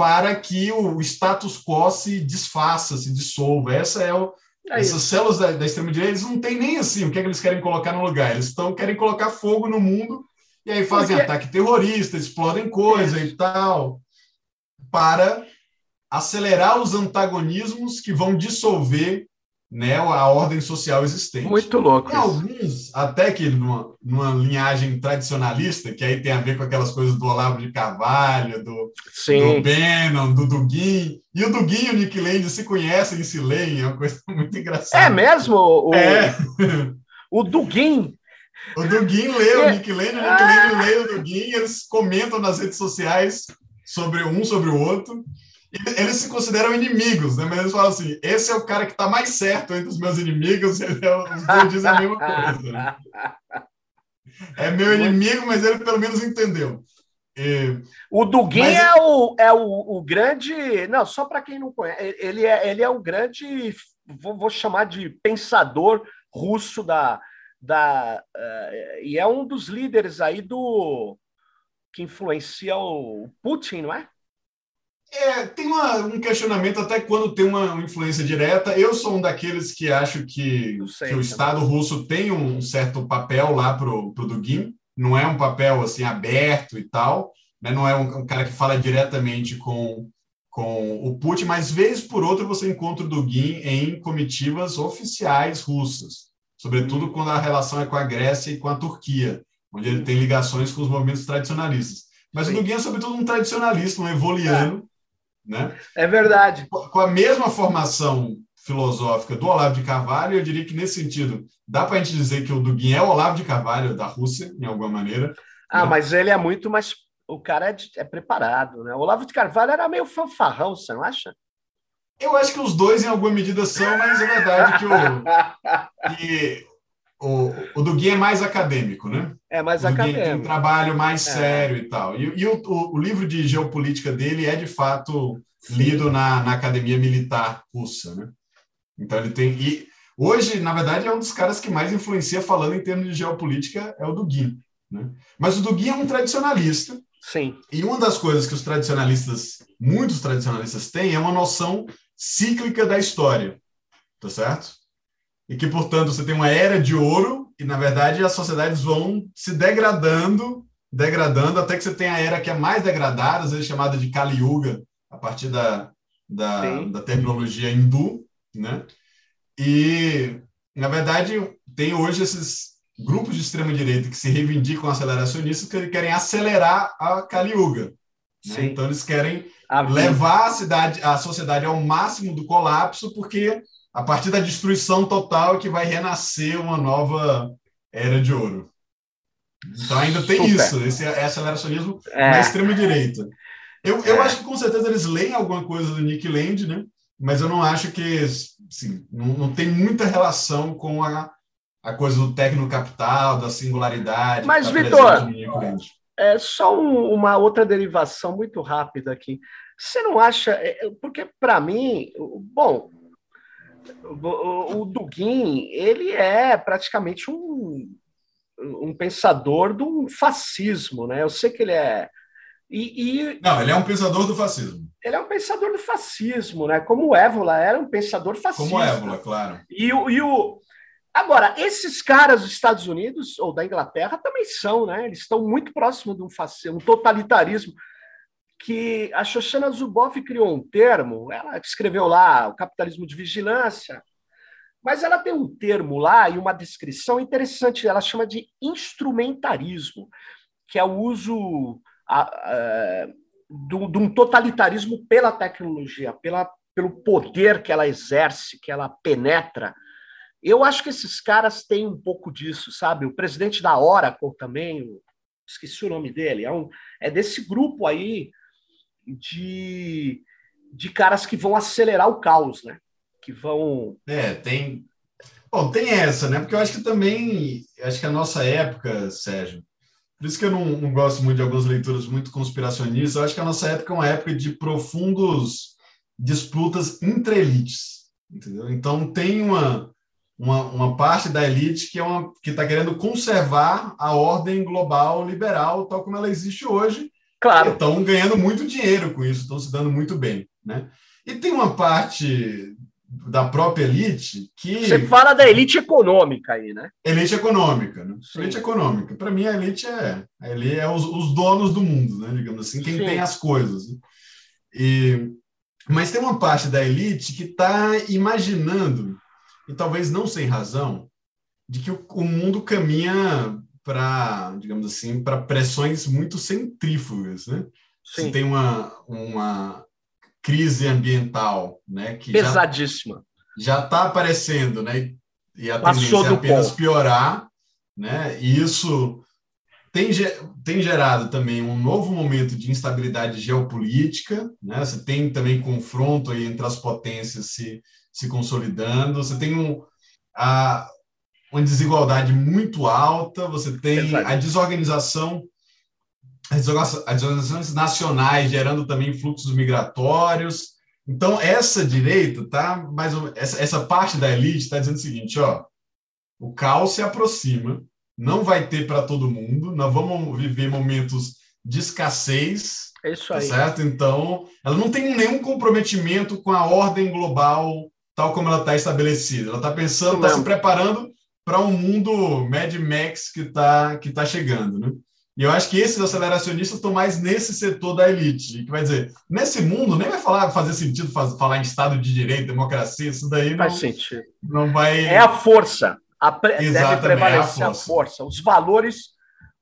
para que o status quo se desfaça, se dissolva. Essa é o, é essas células da, da extrema-direita, eles não têm nem assim o que, é que eles querem colocar no lugar. Eles estão querem colocar fogo no mundo e aí fazem Porque... ataque terrorista, explodem coisa é. e tal, para acelerar os antagonismos que vão dissolver né, a ordem social existente. Muito louco. Tem alguns, até que numa, numa, linhagem tradicionalista, que aí tem a ver com aquelas coisas do Olavo de Carvalho, do, do Bannon, do Dugin. E o Dugin e o Nick Land se conhecem e se leem, é uma coisa [laughs] muito engraçada. É mesmo? O, é. [laughs] o Dugin. O Dugin lê o Nick Land, o Nick. Land lê o Dugin, eles comentam nas redes sociais sobre um sobre o outro eles se consideram inimigos, né? Mas eles falam assim: esse é o cara que está mais certo entre os meus inimigos, [laughs] ele é, os dois dizem a mesma coisa. Né? É meu inimigo, mas ele pelo menos entendeu. E... O Dugin mas... é, o, é o, o grande. Não, só para quem não conhece, ele é, ele é o grande, vou, vou chamar de pensador russo da. da uh, e é um dos líderes aí do. que influencia o Putin, não é? É, tem uma, um questionamento até quando tem uma influência direta. Eu sou um daqueles que acho que, sei, que o Estado russo tem um certo papel lá para o Dugin. Não é um papel assim aberto e tal. Né? Não é um, um, cara que fala diretamente com, com o Putin, mas vez por outra você encontra o Dugin em comitivas oficiais russas, sobretudo hum. quando a relação é com a Grécia e com a Turquia, onde ele tem ligações com os movimentos tradicionalistas. Mas Sim. o Dugin é sobretudo um tradicionalista, um evoliano. É né? É verdade. Com a mesma formação filosófica do Olavo de Carvalho, eu diria que nesse sentido, dá para a gente dizer que o Dugin é o Olavo de Carvalho da Rússia, em alguma maneira. Ah, né? mas ele é muito mais. O cara é, de... é, preparado, né? O Olavo de Carvalho era meio fanfarrão, você não acha? Eu acho que os dois, em alguma medida, são, mas é verdade que o, [laughs] que o, o Dugin é mais acadêmico, né? É mais o acadêmico. Tem um trabalho mais é. sério e tal. E, e o, o, o, livro de geopolítica dele é, de fato, Sim. lido na, na academia militar russa, né? Então ele tem... E hoje, na verdade, é um dos caras que mais influencia falando em termos de geopolítica é o Dugin, né? Mas o Dugin é um tradicionalista. Sim. E uma das coisas que os tradicionalistas, muitos tradicionalistas têm, é uma noção cíclica da história, tá certo? E que, portanto, você tem uma era de ouro e, na verdade, as sociedades vão se degradando, degradando, até que você tem a era que é mais degradada, às vezes chamada de Kali Yuga, a partir da, da, da terminologia hindu, né? E, na verdade, tem hoje esses grupos de extrema-direita que se reivindicam aceleracionistas que querem acelerar a Kali Yuga. Né? Então, eles querem a levar a, cidade, a sociedade ao máximo do colapso, porque a partir da destruição total que vai renascer uma nova era de ouro. Então ainda tem Super. isso, esse aceleracionismo é. na extrema-direita. Eu, eu é. acho que com certeza eles leem alguma coisa do Nick Land, né? mas eu não acho que assim, não, não tem muita relação com a, a coisa do tecno-capital, da singularidade. Mas, tá Vitor, é só um, uma outra derivação muito rápida aqui. Você não acha. É, é, porque, para mim, bom, o, Dugin, ele é praticamente um, um pensador do fascismo, né? Eu sei que ele é. E, e, Não, ele é um pensador do fascismo. Ele é um pensador do fascismo, né? Como o Évola era um pensador fascista. Como o Évola, claro. E o, e o... Agora, esses caras dos Estados Unidos ou da Inglaterra também são, né? Eles estão muito próximos de um fascismo, um totalitarismo que a Shoshana Zuboff criou um termo, ela escreveu lá o capitalismo de vigilância, mas ela tem um termo lá e uma descrição interessante, ela chama de instrumentarismo, que é o uso a, a, de um totalitarismo pela tecnologia, pela, pelo poder que ela exerce, que ela penetra. Eu acho que esses caras têm um pouco disso, sabe? O presidente da Oracle também, esqueci o nome dele, é, um, é desse grupo aí de, de caras que vão acelerar o caos, né? Que vão. É, tem. Bom, tem essa, né? Porque eu acho que também, acho que a nossa época, Sérgio, por isso que eu não, não, gosto muito de algumas leituras muito conspiracionistas, eu acho que a nossa época é uma época de profundos disputas entre elites, entendeu? Então tem uma, uma, uma parte da elite que é está querendo conservar a ordem global liberal tal como ela existe hoje, Claro. Estão ganhando muito dinheiro com isso, estão se dando muito bem. Né? E tem uma parte da própria elite que. Você fala da elite econômica aí, né? Elite econômica, né? Elite econômica. Para mim, a elite é, a elite é os, os, donos do mundo, né? Digamos assim, quem Sim. tem as coisas. Né? E, mas tem uma parte da elite que está imaginando, e talvez não sem razão, de que o, o mundo caminha para, digamos assim, para pressões muito centrífugas, né? Sim. Você tem uma, uma crise ambiental, né, que pesadíssima. Já está aparecendo, né? E a tendência é apenas piorar, né? E isso tem, tem gerado também um novo momento de instabilidade geopolítica, né? Você tem também confronto aí entre as potências se, se consolidando, você tem um, a, uma desigualdade muito alta, você tem a desorganização, as desorganizações nacionais gerando também fluxos migratórios. Então, essa direita, tá, mais ou, essa, essa parte da elite está dizendo o seguinte: ó, o caos se aproxima, não vai ter para todo mundo, nós vamos viver momentos de escassez. É isso tá aí. Tá certo? Então, ela não tem nenhum comprometimento com a ordem global tal como ela está estabelecida. Ela está pensando, está se preparando para um mundo Mad Max que está que tá chegando, né? E eu acho que esses aceleracionistas estão mais nesse setor da elite, que vai dizer, nesse mundo nem vai falar, fazer sentido faz, falar em Estado de Direito, democracia, isso daí não, faz sentido. não vai... É a força, a pre... deve prevalecer é a, força. a força. Os valores,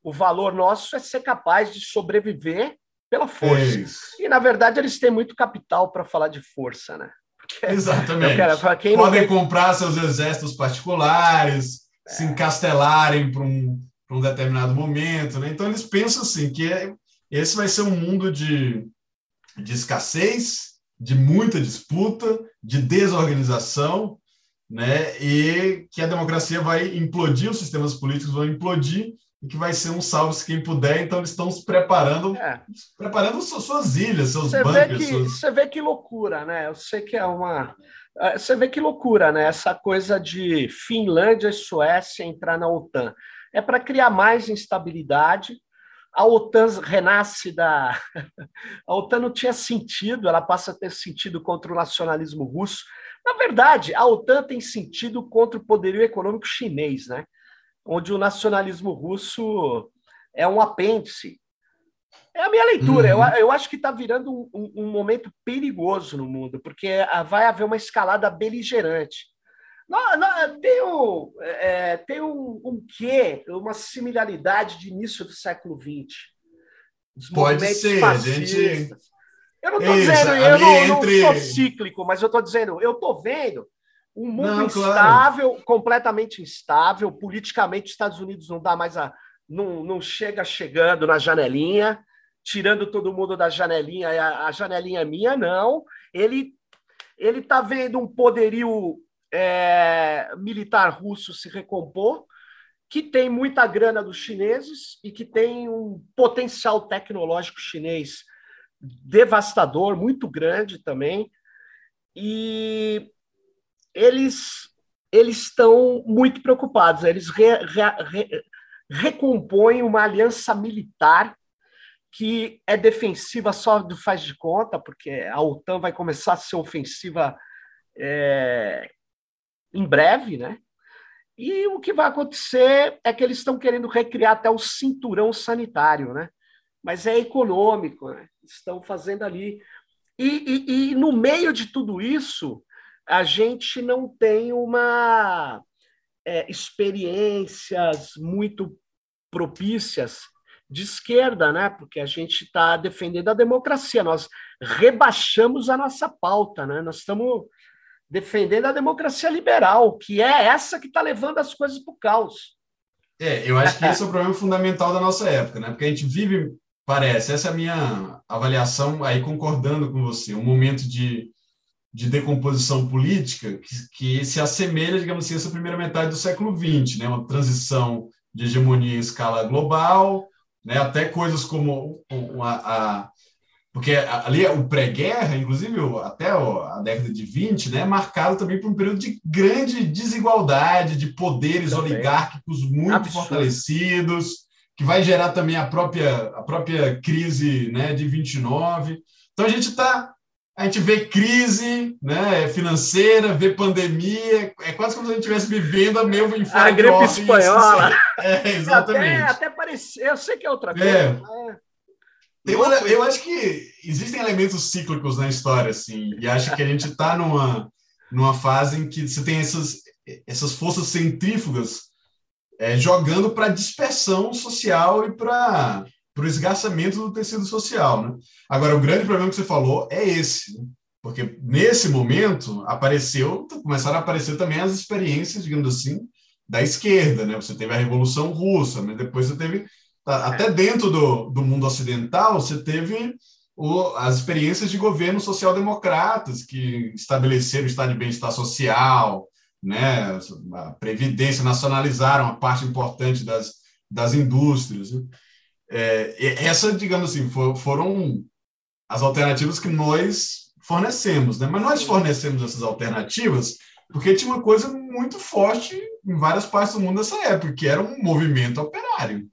o valor nosso é ser capaz de sobreviver pela força. É e, na verdade, eles têm muito capital para falar de força, né? [laughs] Exatamente. Quero, Podem tem... comprar seus exércitos particulares, é. se encastelarem para um, um determinado momento. Né? Então, eles pensam assim, que é, esse vai ser um mundo de, de escassez, de muita disputa, de desorganização, né? e que a democracia vai implodir, os sistemas políticos vão implodir, e que vai ser um salve-se quem puder, então eles estão se preparando, é. preparando suas ilhas, seus você bunkers. Vê que, suas... Você vê que loucura, né? Eu sei que é uma. É, você vê que loucura, né? Essa coisa de Finlândia e Suécia entrar na OTAN. É para criar mais instabilidade. A OTAN renasce da. [laughs] A OTAN não tinha sentido, ela passa a ter sentido contra o nacionalismo russo. Na verdade, a OTAN tem sentido contra o poderio econômico chinês, né? Onde o nacionalismo russo é um apêndice. É a minha leitura. Uhum. Eu, eu acho que está virando um, um, um, momento perigoso no mundo, porque vai haver uma escalada beligerante. Não, não, tem um, é, tem um, um quê, uma similaridade de início do século XX. Pode ser, fascistas. gente. Eu não estou dizendo, eu não, entre... não, sou cíclico, mas eu estou dizendo, eu estou vendo Um mundo não, instável, claro. completamente instável. Politicamente, os Estados Unidos não dá mais a. Não, não chega chegando na janelinha, tirando todo mundo da janelinha, a, a janelinha é minha, não. Ele ele está vendo um poderio é, militar russo se recompor, que tem muita grana dos chineses e que tem um potencial tecnológico chinês devastador, muito grande também. E eles eles estão muito preocupados. Eles re, re, re, recompõem uma aliança militar que é defensiva só do faz de conta, porque a OTAN vai começar a ser ofensiva é, em breve, né? E o que vai acontecer é que eles estão querendo recriar até o cinturão sanitário, né? Mas é econômico, né? Estão fazendo ali. E, e, e no meio de tudo isso, a gente não tem uma é, experiências muito propícias de esquerda, né? Porque a gente está defendendo a democracia. Nós rebaixamos a nossa pauta, né? Nós estamos defendendo a democracia liberal, que é essa que está levando as coisas para o caos. É, eu acho que [laughs] esse é o problema fundamental da nossa época, né? Porque a gente vive, parece, essa é a minha avaliação, aí concordando com você, um momento de, de decomposição política que, que se assemelha, digamos assim, a essa primeira metade do século XX, né? Uma transição de hegemonia em escala global, né? até coisas como a, a porque ali o pré-guerra, inclusive até a década de 20, né, é marcado também por um período de grande desigualdade, de poderes também. oligárquicos muito Absurdo. fortalecidos, que vai gerar também a própria, a própria crise né, de 29. Então a gente está a gente vê crise né, financeira, vê pandemia, é quase como se a gente estivesse vivendo a meio em A gripe espanhola. [laughs] É, exatamente. Até, até parecer, eu sei que é outra coisa. É. Uma, eu acho que existem elementos cíclicos na história, assim, e acho que a gente está numa, numa fase em que você tem essas, essas forças centrífugas é, jogando para dispersão social e para para o esgarçamento do tecido social. Né? Agora, o grande problema que você falou é esse, né? porque nesse momento apareceu, começaram a aparecer também as experiências, digamos assim, da esquerda. Né? Você teve a Revolução Russa, mas depois você teve, tá, até dentro do, do mundo ocidental, você teve o, as experiências de governos social-democratas que estabeleceram o estado de bem-estar social, né? a previdência, nacionalizaram a parte importante das, das indústrias. Né? É, essa, digamos assim, for, foram as alternativas que nós fornecemos, né? Mas nós fornecemos essas alternativas porque tinha uma coisa muito forte em várias partes do mundo nessa época, que era um movimento operário.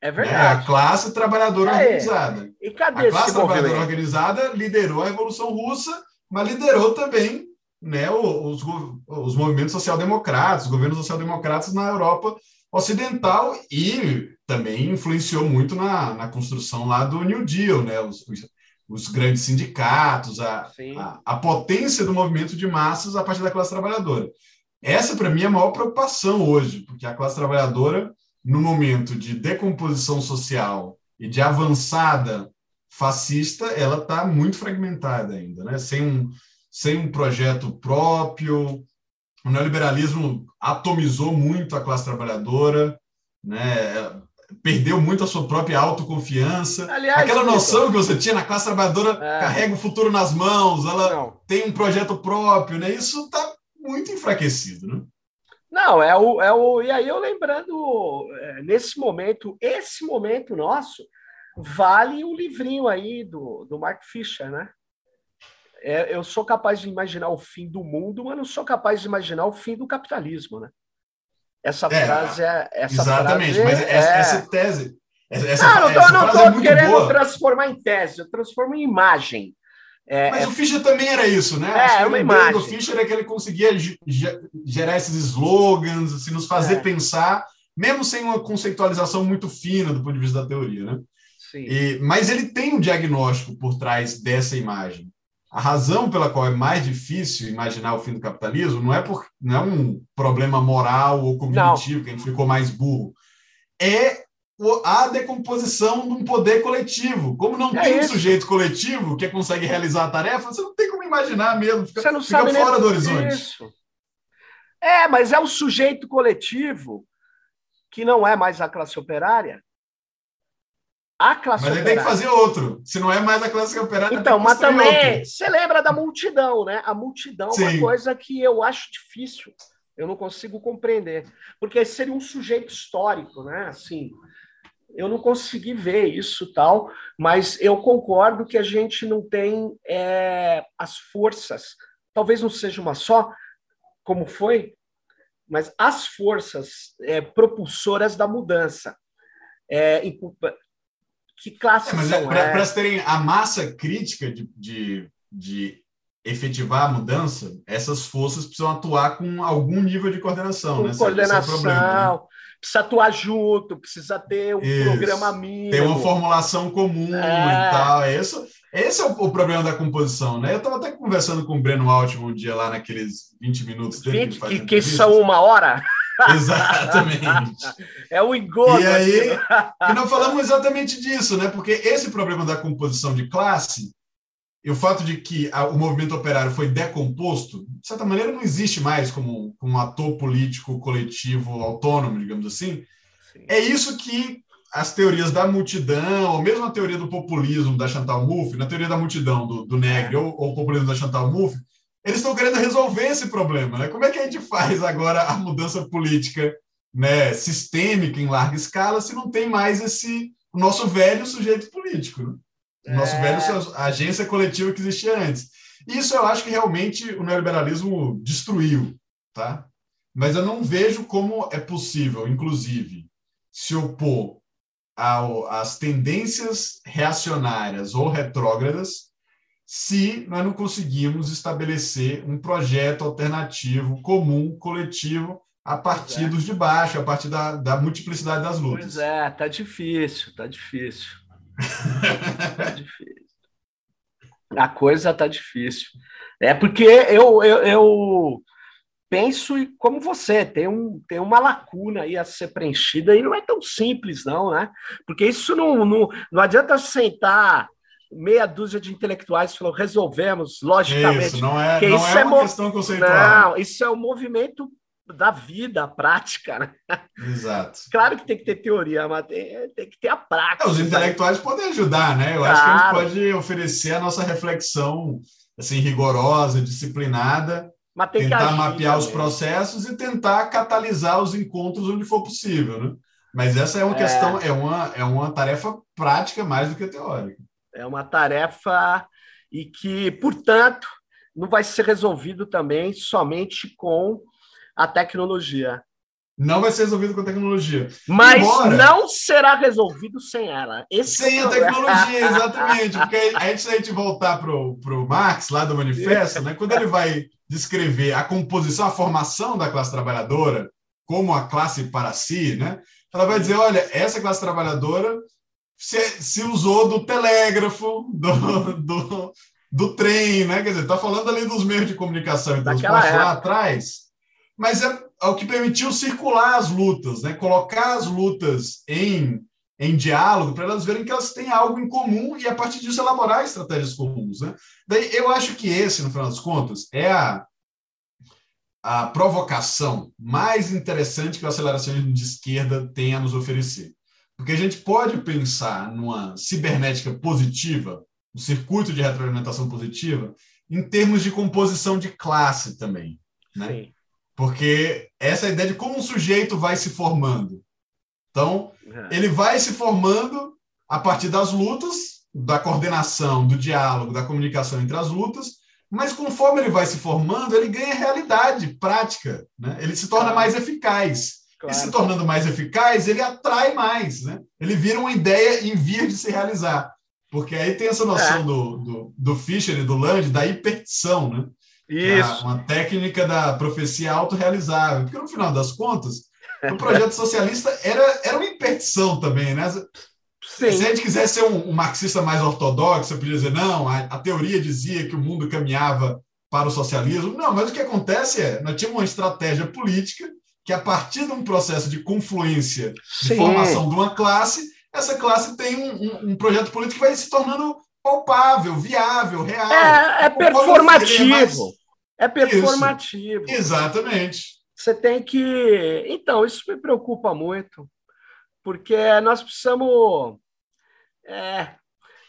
É verdade. Né? A classe trabalhadora é. organizada. E cadê a classe trabalhadora movimento? organizada liderou a Revolução Russa, mas liderou também né, os, os movimentos social-democratas, os governos social-democratas na Europa ocidental e também influenciou muito na, na construção lá do New Deal, né? Os, os, os grandes sindicatos, a, a, a, potência do movimento de massas a partir da classe trabalhadora. Essa, para mim, é a maior preocupação hoje, porque a classe trabalhadora, no momento de decomposição social e de avançada fascista, ela está muito fragmentada ainda, né? sem, um, sem um projeto próprio, o neoliberalismo atomizou muito a classe trabalhadora, né? Perdeu muito a sua própria autoconfiança. Aliás, Aquela noção que você tinha na classe trabalhadora é. carrega o futuro nas mãos, ela Não. tem um projeto próprio, né? Isso está muito enfraquecido, né? Não, é o, é o. E aí eu lembrando, é, nesse momento, esse momento nosso, vale o livrinho aí do, do Mark Fisher, né? é, eu sou capaz de imaginar o fim do mundo, mas não sou capaz de imaginar o fim do capitalismo, né? Essa é, frase é. Essa exatamente, frase mas essa, é... essa tese. Essa, não, não tô, não tô é querendo boa. transformar em tese, eu transformo em imagem. É, mas é... o Fischer também era isso, né? É, uma imagem. O Fischer é que ele conseguia gerar esses slogans, assim, nos fazer é. pensar, mesmo sem uma conceitualização muito fina do ponto de vista da teoria, né? Sim. E, mas ele tem um diagnóstico por trás dessa imagem. A razão pela qual é mais difícil imaginar o fim do capitalismo não é, por, não é um problema moral ou cognitivo, não. que a gente ficou mais burro. É a decomposição de um poder coletivo. Como não é tem isso. um sujeito coletivo que consegue realizar a tarefa, você não tem como imaginar mesmo, fica, você não fica sabe fora do horizonte. Isso. É, mas é o sujeito coletivo que não é mais a classe operária. A classe mas operária. Mas tem que fazer outro. Se não é mais a classe operária. Então, mas também. Outro. Você lembra da multidão, né? A multidão Sim. é uma coisa que eu acho difícil. Eu não consigo compreender. Porque seria um sujeito histórico, né? Assim, eu não consegui ver isso tal, mas eu concordo que a gente não tem é, as forças, talvez não seja uma só, como foi, mas as forças é, propulsoras da mudança. É, que classe é, são? Para é? terem a massa crítica de, de, de, efetivar a mudança, essas forças precisam atuar com algum nível de coordenação. Com né? coordenação, é né? precisa atuar junto, precisa ter um Isso. programa mínimo. Tem uma formulação comum é. e tal. Isso, esse é o, o, problema da composição, né? Eu estava até conversando com o Breno Altman um dia lá naqueles 20 minutos dele. 20, que, que são uma hora? [laughs] Exatamente. É o engodo. E aí, e não falamos exatamente disso, né? Porque esse problema da composição de classe e o fato de que a, o movimento operário foi decomposto, de certa maneira, não existe mais como, como um ator político coletivo autônomo, digamos assim. Sim. É isso que as teorias da multidão, ou mesmo a teoria do populismo da Chantal Mouffe, na teoria da multidão do, do Negri ou, ou o populismo da Chantal Mouffe, eles estão querendo resolver esse problema. Né? Como é que a gente faz agora a mudança política né, sistêmica em larga escala se não tem mais esse o nosso velho sujeito político? Né? O nosso é... velho agência coletiva que existia antes. Isso eu acho que realmente o neoliberalismo destruiu, tá? Mas eu não vejo como é possível, inclusive, se opor às tendências reacionárias ou retrógradas se nós não conseguimos estabelecer um projeto alternativo, comum, coletivo, a partir é. dos de baixo, a partir da, da multiplicidade das lutas. Pois é, tá difícil, tá difícil. tá [laughs] difícil. A coisa tá difícil. É porque eu, eu, eu penso como você, tem, um, tem uma lacuna aí a ser preenchida e não é tão simples, não, né? Porque isso não, não, não adianta sentar meia dúzia de intelectuais falou resolvemos logicamente. Isso não é, não isso é, é uma questão conceitual. Não, isso é o um movimento da vida, a prática, né? Exato. Claro que tem que ter teoria, mas tem, tem que ter a prática. É, os intelectuais podem ajudar, né? Eu claro. acho que a gente pode oferecer a nossa reflexão assim rigorosa, disciplinada, tentar agir, mapear também. os processos e tentar catalisar os encontros onde for possível, né? Mas essa é uma é. questão, é uma, é uma tarefa prática mais do que teórica. É uma tarefa e que, portanto, não vai ser resolvido também somente com a tecnologia. Não vai ser resolvido com a tecnologia. Mas Embora... não será resolvido sem ela. Esse sem é a tecnologia, [laughs] exatamente. Porque aí, se a gente voltar para o Marx, lá do manifesto, né, quando ele vai descrever a composição, a formação da classe trabalhadora como a classe para si, né, ela vai dizer: olha, essa classe trabalhadora se, se usou do telégrafo, do, do, do trem, né? Quer dizer, está falando ali dos meios de comunicação e transporte lá atrás, mas é, é, o que permitiu circular as lutas, né? Colocar as lutas em, em diálogo para elas verem que elas têm algo em comum e a partir disso elaborar estratégias comuns, né? Daí eu acho que esse, no final das contas, é a a provocação mais interessante que o aceleracionismo de esquerda tem a nos oferecer. Porque a gente pode pensar numa cibernética positiva, um circuito de retroalimentação positiva, em termos de composição de classe também. Né? Sim. Porque essa é a ideia de como um sujeito vai se formando. Então, é. ele vai se formando a partir das lutas, da coordenação, do diálogo, da comunicação entre as lutas, mas conforme ele vai se formando, ele ganha realidade prática, né? ele se torna mais eficaz. Claro. E se tornando mais eficaz, ele atrai mais, né? Ele vira uma ideia em vias de se realizar. Porque aí tem essa noção é. do, do, do Fischer e do Land da hipertição, né? É Isso. uma técnica da profecia autorrealizável. Porque no final das contas, o projeto socialista era, era uma hipertição também, né? Sim. Se a gente quisesse ser um, um, marxista mais ortodoxo, eu podia dizer, não, a, a, teoria dizia que o mundo caminhava para o socialismo. Não, mas o que acontece é, nós tínhamos uma estratégia política que a partir de um processo de confluência Sim. de formação de uma classe, essa classe tem um, um, um, projeto político que vai se tornando palpável, viável, real. É, é performativo. É, é performativo. Isso. Exatamente. você tem que. Então, isso me preocupa muito, porque nós precisamos. É,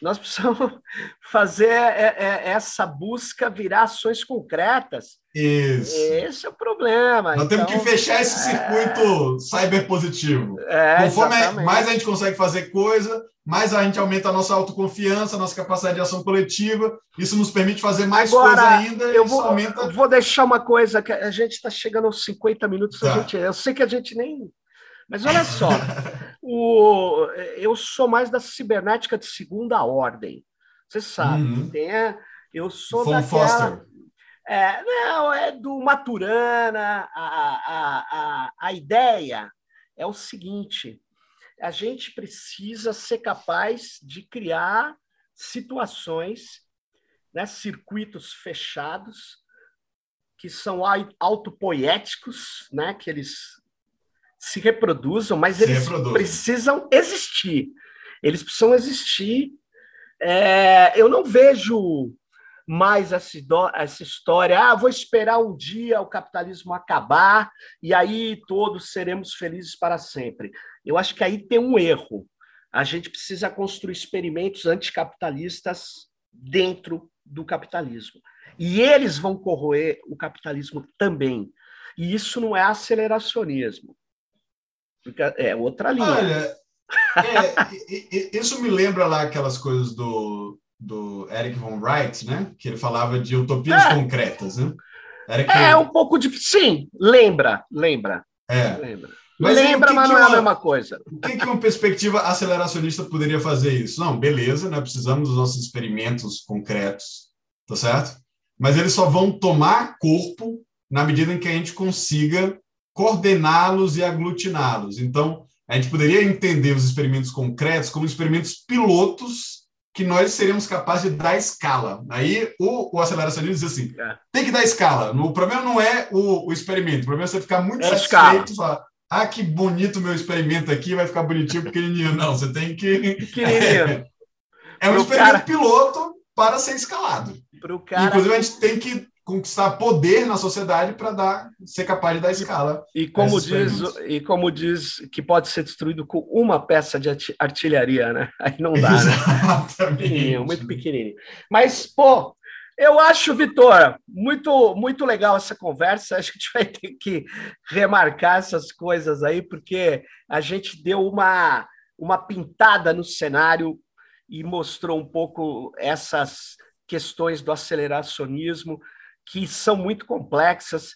nós precisamos [laughs] fazer é, é, essa busca virar ações concretas. Isso. Esse é o problema. Nós então, temos que então, fechar esse é... circuito cyber positivo. É, Conforme exatamente. mais a gente consegue fazer coisa, mais a gente aumenta a nossa autoconfiança, a nossa capacidade de ação coletiva. Isso nos permite fazer mais Agora, coisa ainda. Eu vou, aumenta... eu vou deixar uma coisa que a gente está chegando aos 50 minutos. Tá. Gente, eu sei que a gente nem mas olha só, [laughs] o, eu sou mais da cibernética de segunda ordem. Você sabe, uhum. tem, eu sou Von daquela. Foster. É, não, é do Maturana. A, a, a, a ideia é o seguinte: a gente precisa ser capaz de criar situações, né, circuitos fechados, que são autopoéticos, né, que eles se reproduzam, mas se eles reproduzem. precisam existir. Eles precisam existir. É, eu não vejo mais essa, essa história, ah, vou esperar um dia o capitalismo acabar e aí todos seremos felizes para sempre. Eu acho que aí tem um erro. A gente precisa construir experimentos anticapitalistas dentro do capitalismo. E eles vão corroer o capitalismo também. E isso não é aceleracionismo. É outra linha. Olha, [laughs] é, isso me lembra lá aquelas coisas do, do Eric von Wright, né? Que ele falava de utopias é. concretas, né? Eric... É um pouco de. Sim, lembra, lembra. É. Lembra. Mas lembra, mas não é a mesma coisa. O que, que uma perspectiva aceleracionista poderia fazer isso? Não, beleza, né? precisamos dos nossos experimentos concretos, tá certo? Mas eles só vão tomar corpo na medida em que a gente consiga coordená-los e aglutiná-los. Então, a gente poderia entender os experimentos concretos como experimentos pilotos que nós seríamos capazes de dar escala. Aí o, o aceleracionismo diz assim: é. tem que dar escala. O problema não é o, o experimento, o problema é você ficar muito é satisfeito e falar. Ah, que bonito meu experimento aqui, vai ficar bonitinho, pequenininho. Não, você tem que. Pequenininho. É, [laughs] é um experimento cara... piloto para ser escalado. Cara... Inclusive, a gente tem que conquistar poder na sociedade para dar ser capaz de dar escala. E como diz e como diz que pode ser destruído com uma peça de artilharia, né? [laughs] Aí não dá, né? Pequenininho, muito pequenininho. Mas pô, eu acho, Vitor, muito muito legal essa conversa. Acho que a gente vai ter que remarcar essas coisas aí porque a gente deu uma uma pintada no cenário e mostrou um pouco essas questões do aceleracionismo que são muito complexas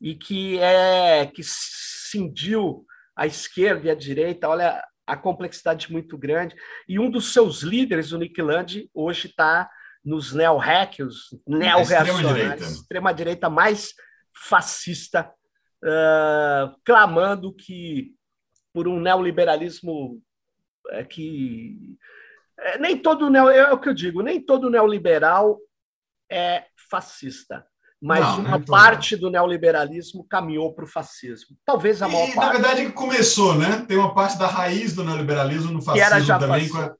e que é que cindiu a esquerda e a direita. Olha a complexidade muito grande. E um dos seus líderes, o Nick Land, hoje está nos neo-hackers, neo-reacionários, extrema-direita mais fascista, uh, clamando que por um neoliberalismo é, que é, nem todo neo, é o que eu digo, nem todo neoliberal é fascista, mas não, uma parte do neoliberalismo caminhou para o fascismo. Talvez a maior e, parte. Na verdade, começou, né? Tem uma parte da raiz do neoliberalismo no fascismo também, com, a,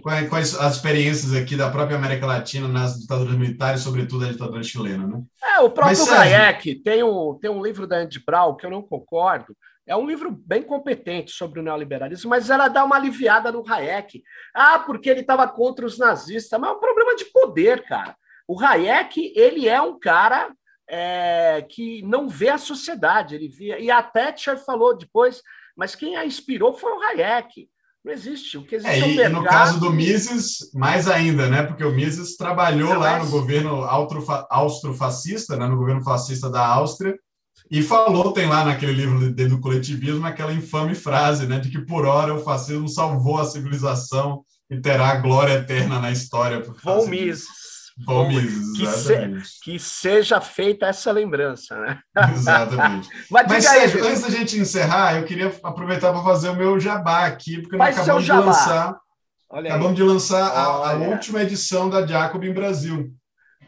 com, a, com, as, as, experiências aqui da própria América Latina nas ditaduras militares, sobretudo a ditadura chilena, né? É, o próprio Mas, Hayek tem um, tem um livro da Andy Brown que eu não concordo, é um livro bem competente sobre o neoliberalismo, mas ela dá uma aliviada no Hayek. Ah, porque ele estava contra os nazistas. Mas é um problema de poder, cara. O Hayek, ele é um cara é, que não vê a sociedade, ele via. E a Thatcher falou depois, mas quem a inspirou foi o Hayek. Não existe. O que existe é, é mercado... no caso do Mises, mais ainda, né? Porque o Mises trabalhou lá mas... no governo austrofascista, né? no governo fascista da Áustria, e falou, tem lá naquele livro do coletivismo, aquela infame frase, né? De que por hora o fascismo salvou a civilização e terá glória eterna na história. Von Mises. Que, se, que, seja feita essa lembrança, né? Exatamente. [laughs] Mas, Mas Sérgio, antes da gente encerrar, eu queria aproveitar para fazer o meu jabá aqui, porque nós acabamos de lançar. acabamos de lançar a, a, última edição da Jacobin Brasil,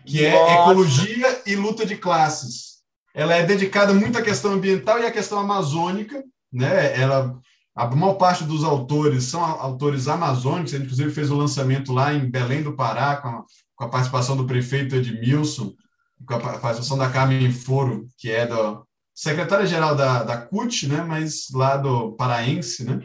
que é Nossa. Ecologia e Luta de Classes. Ela é dedicada muito à questão ambiental e à questão amazônica, né? Ela a maior parte dos autores são autores amazônicos, gente, inclusive fez o lançamento lá em Belém do Pará, com a, com a participação do prefeito Edmilson, com a participação da Carmen Foro, que é do, secretária-geral da, da CUT, né? Mas lá do Paraense, né?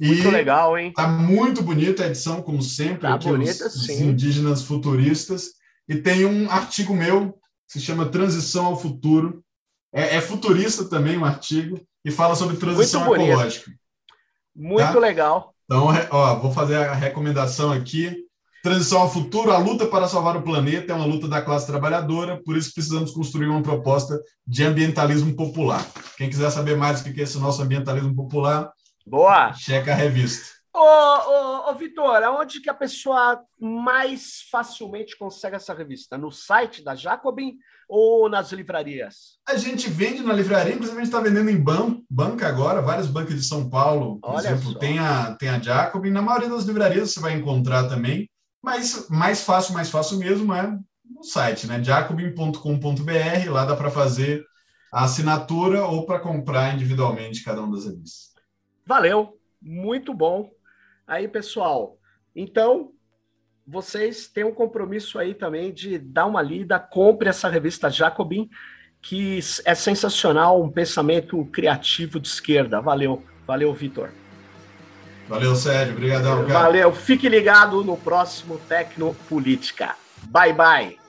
E muito legal, hein? Tá muito bonita a edição, como sempre, tá aqui bonita, os, os indígenas futuristas. E tem um artigo meu que se chama Transição ao Futuro. É, é futurista também um artigo e fala sobre transição muito ecológica. Muito tá? legal. Então, ó, vou fazer a recomendação aqui. Transição ao futuro, a luta para salvar o planeta é uma luta da classe trabalhadora, por isso precisamos construir uma proposta de ambientalismo popular. Quem quiser saber mais o que é esse nosso ambientalismo popular, Boa! Checa a revista. Ô, ô, ô Vitor, aonde que a pessoa mais facilmente consegue essa revista? No site da Jacobin ou nas livrarias? A gente vende na livraria, inclusive a gente está vendendo em ban banca agora, várias bancas de São Paulo, por Olha exemplo, tem a, tem a Jacobin. Na maioria das livrarias você vai encontrar também, mas mais fácil, mais fácil mesmo é no site, né? jacobin.com.br, lá dá para fazer a assinatura ou para comprar individualmente cada uma das revistas. Valeu, muito bom. Aí, pessoal, então vocês têm um compromisso aí também de dar uma lida, compre essa revista Jacobin, que é sensacional, um pensamento criativo de esquerda. Valeu, valeu, Vitor. Valeu, Sérgio. Obrigadão, cara. Valeu. Fique ligado no próximo Tecnopolítica. Bye, bye.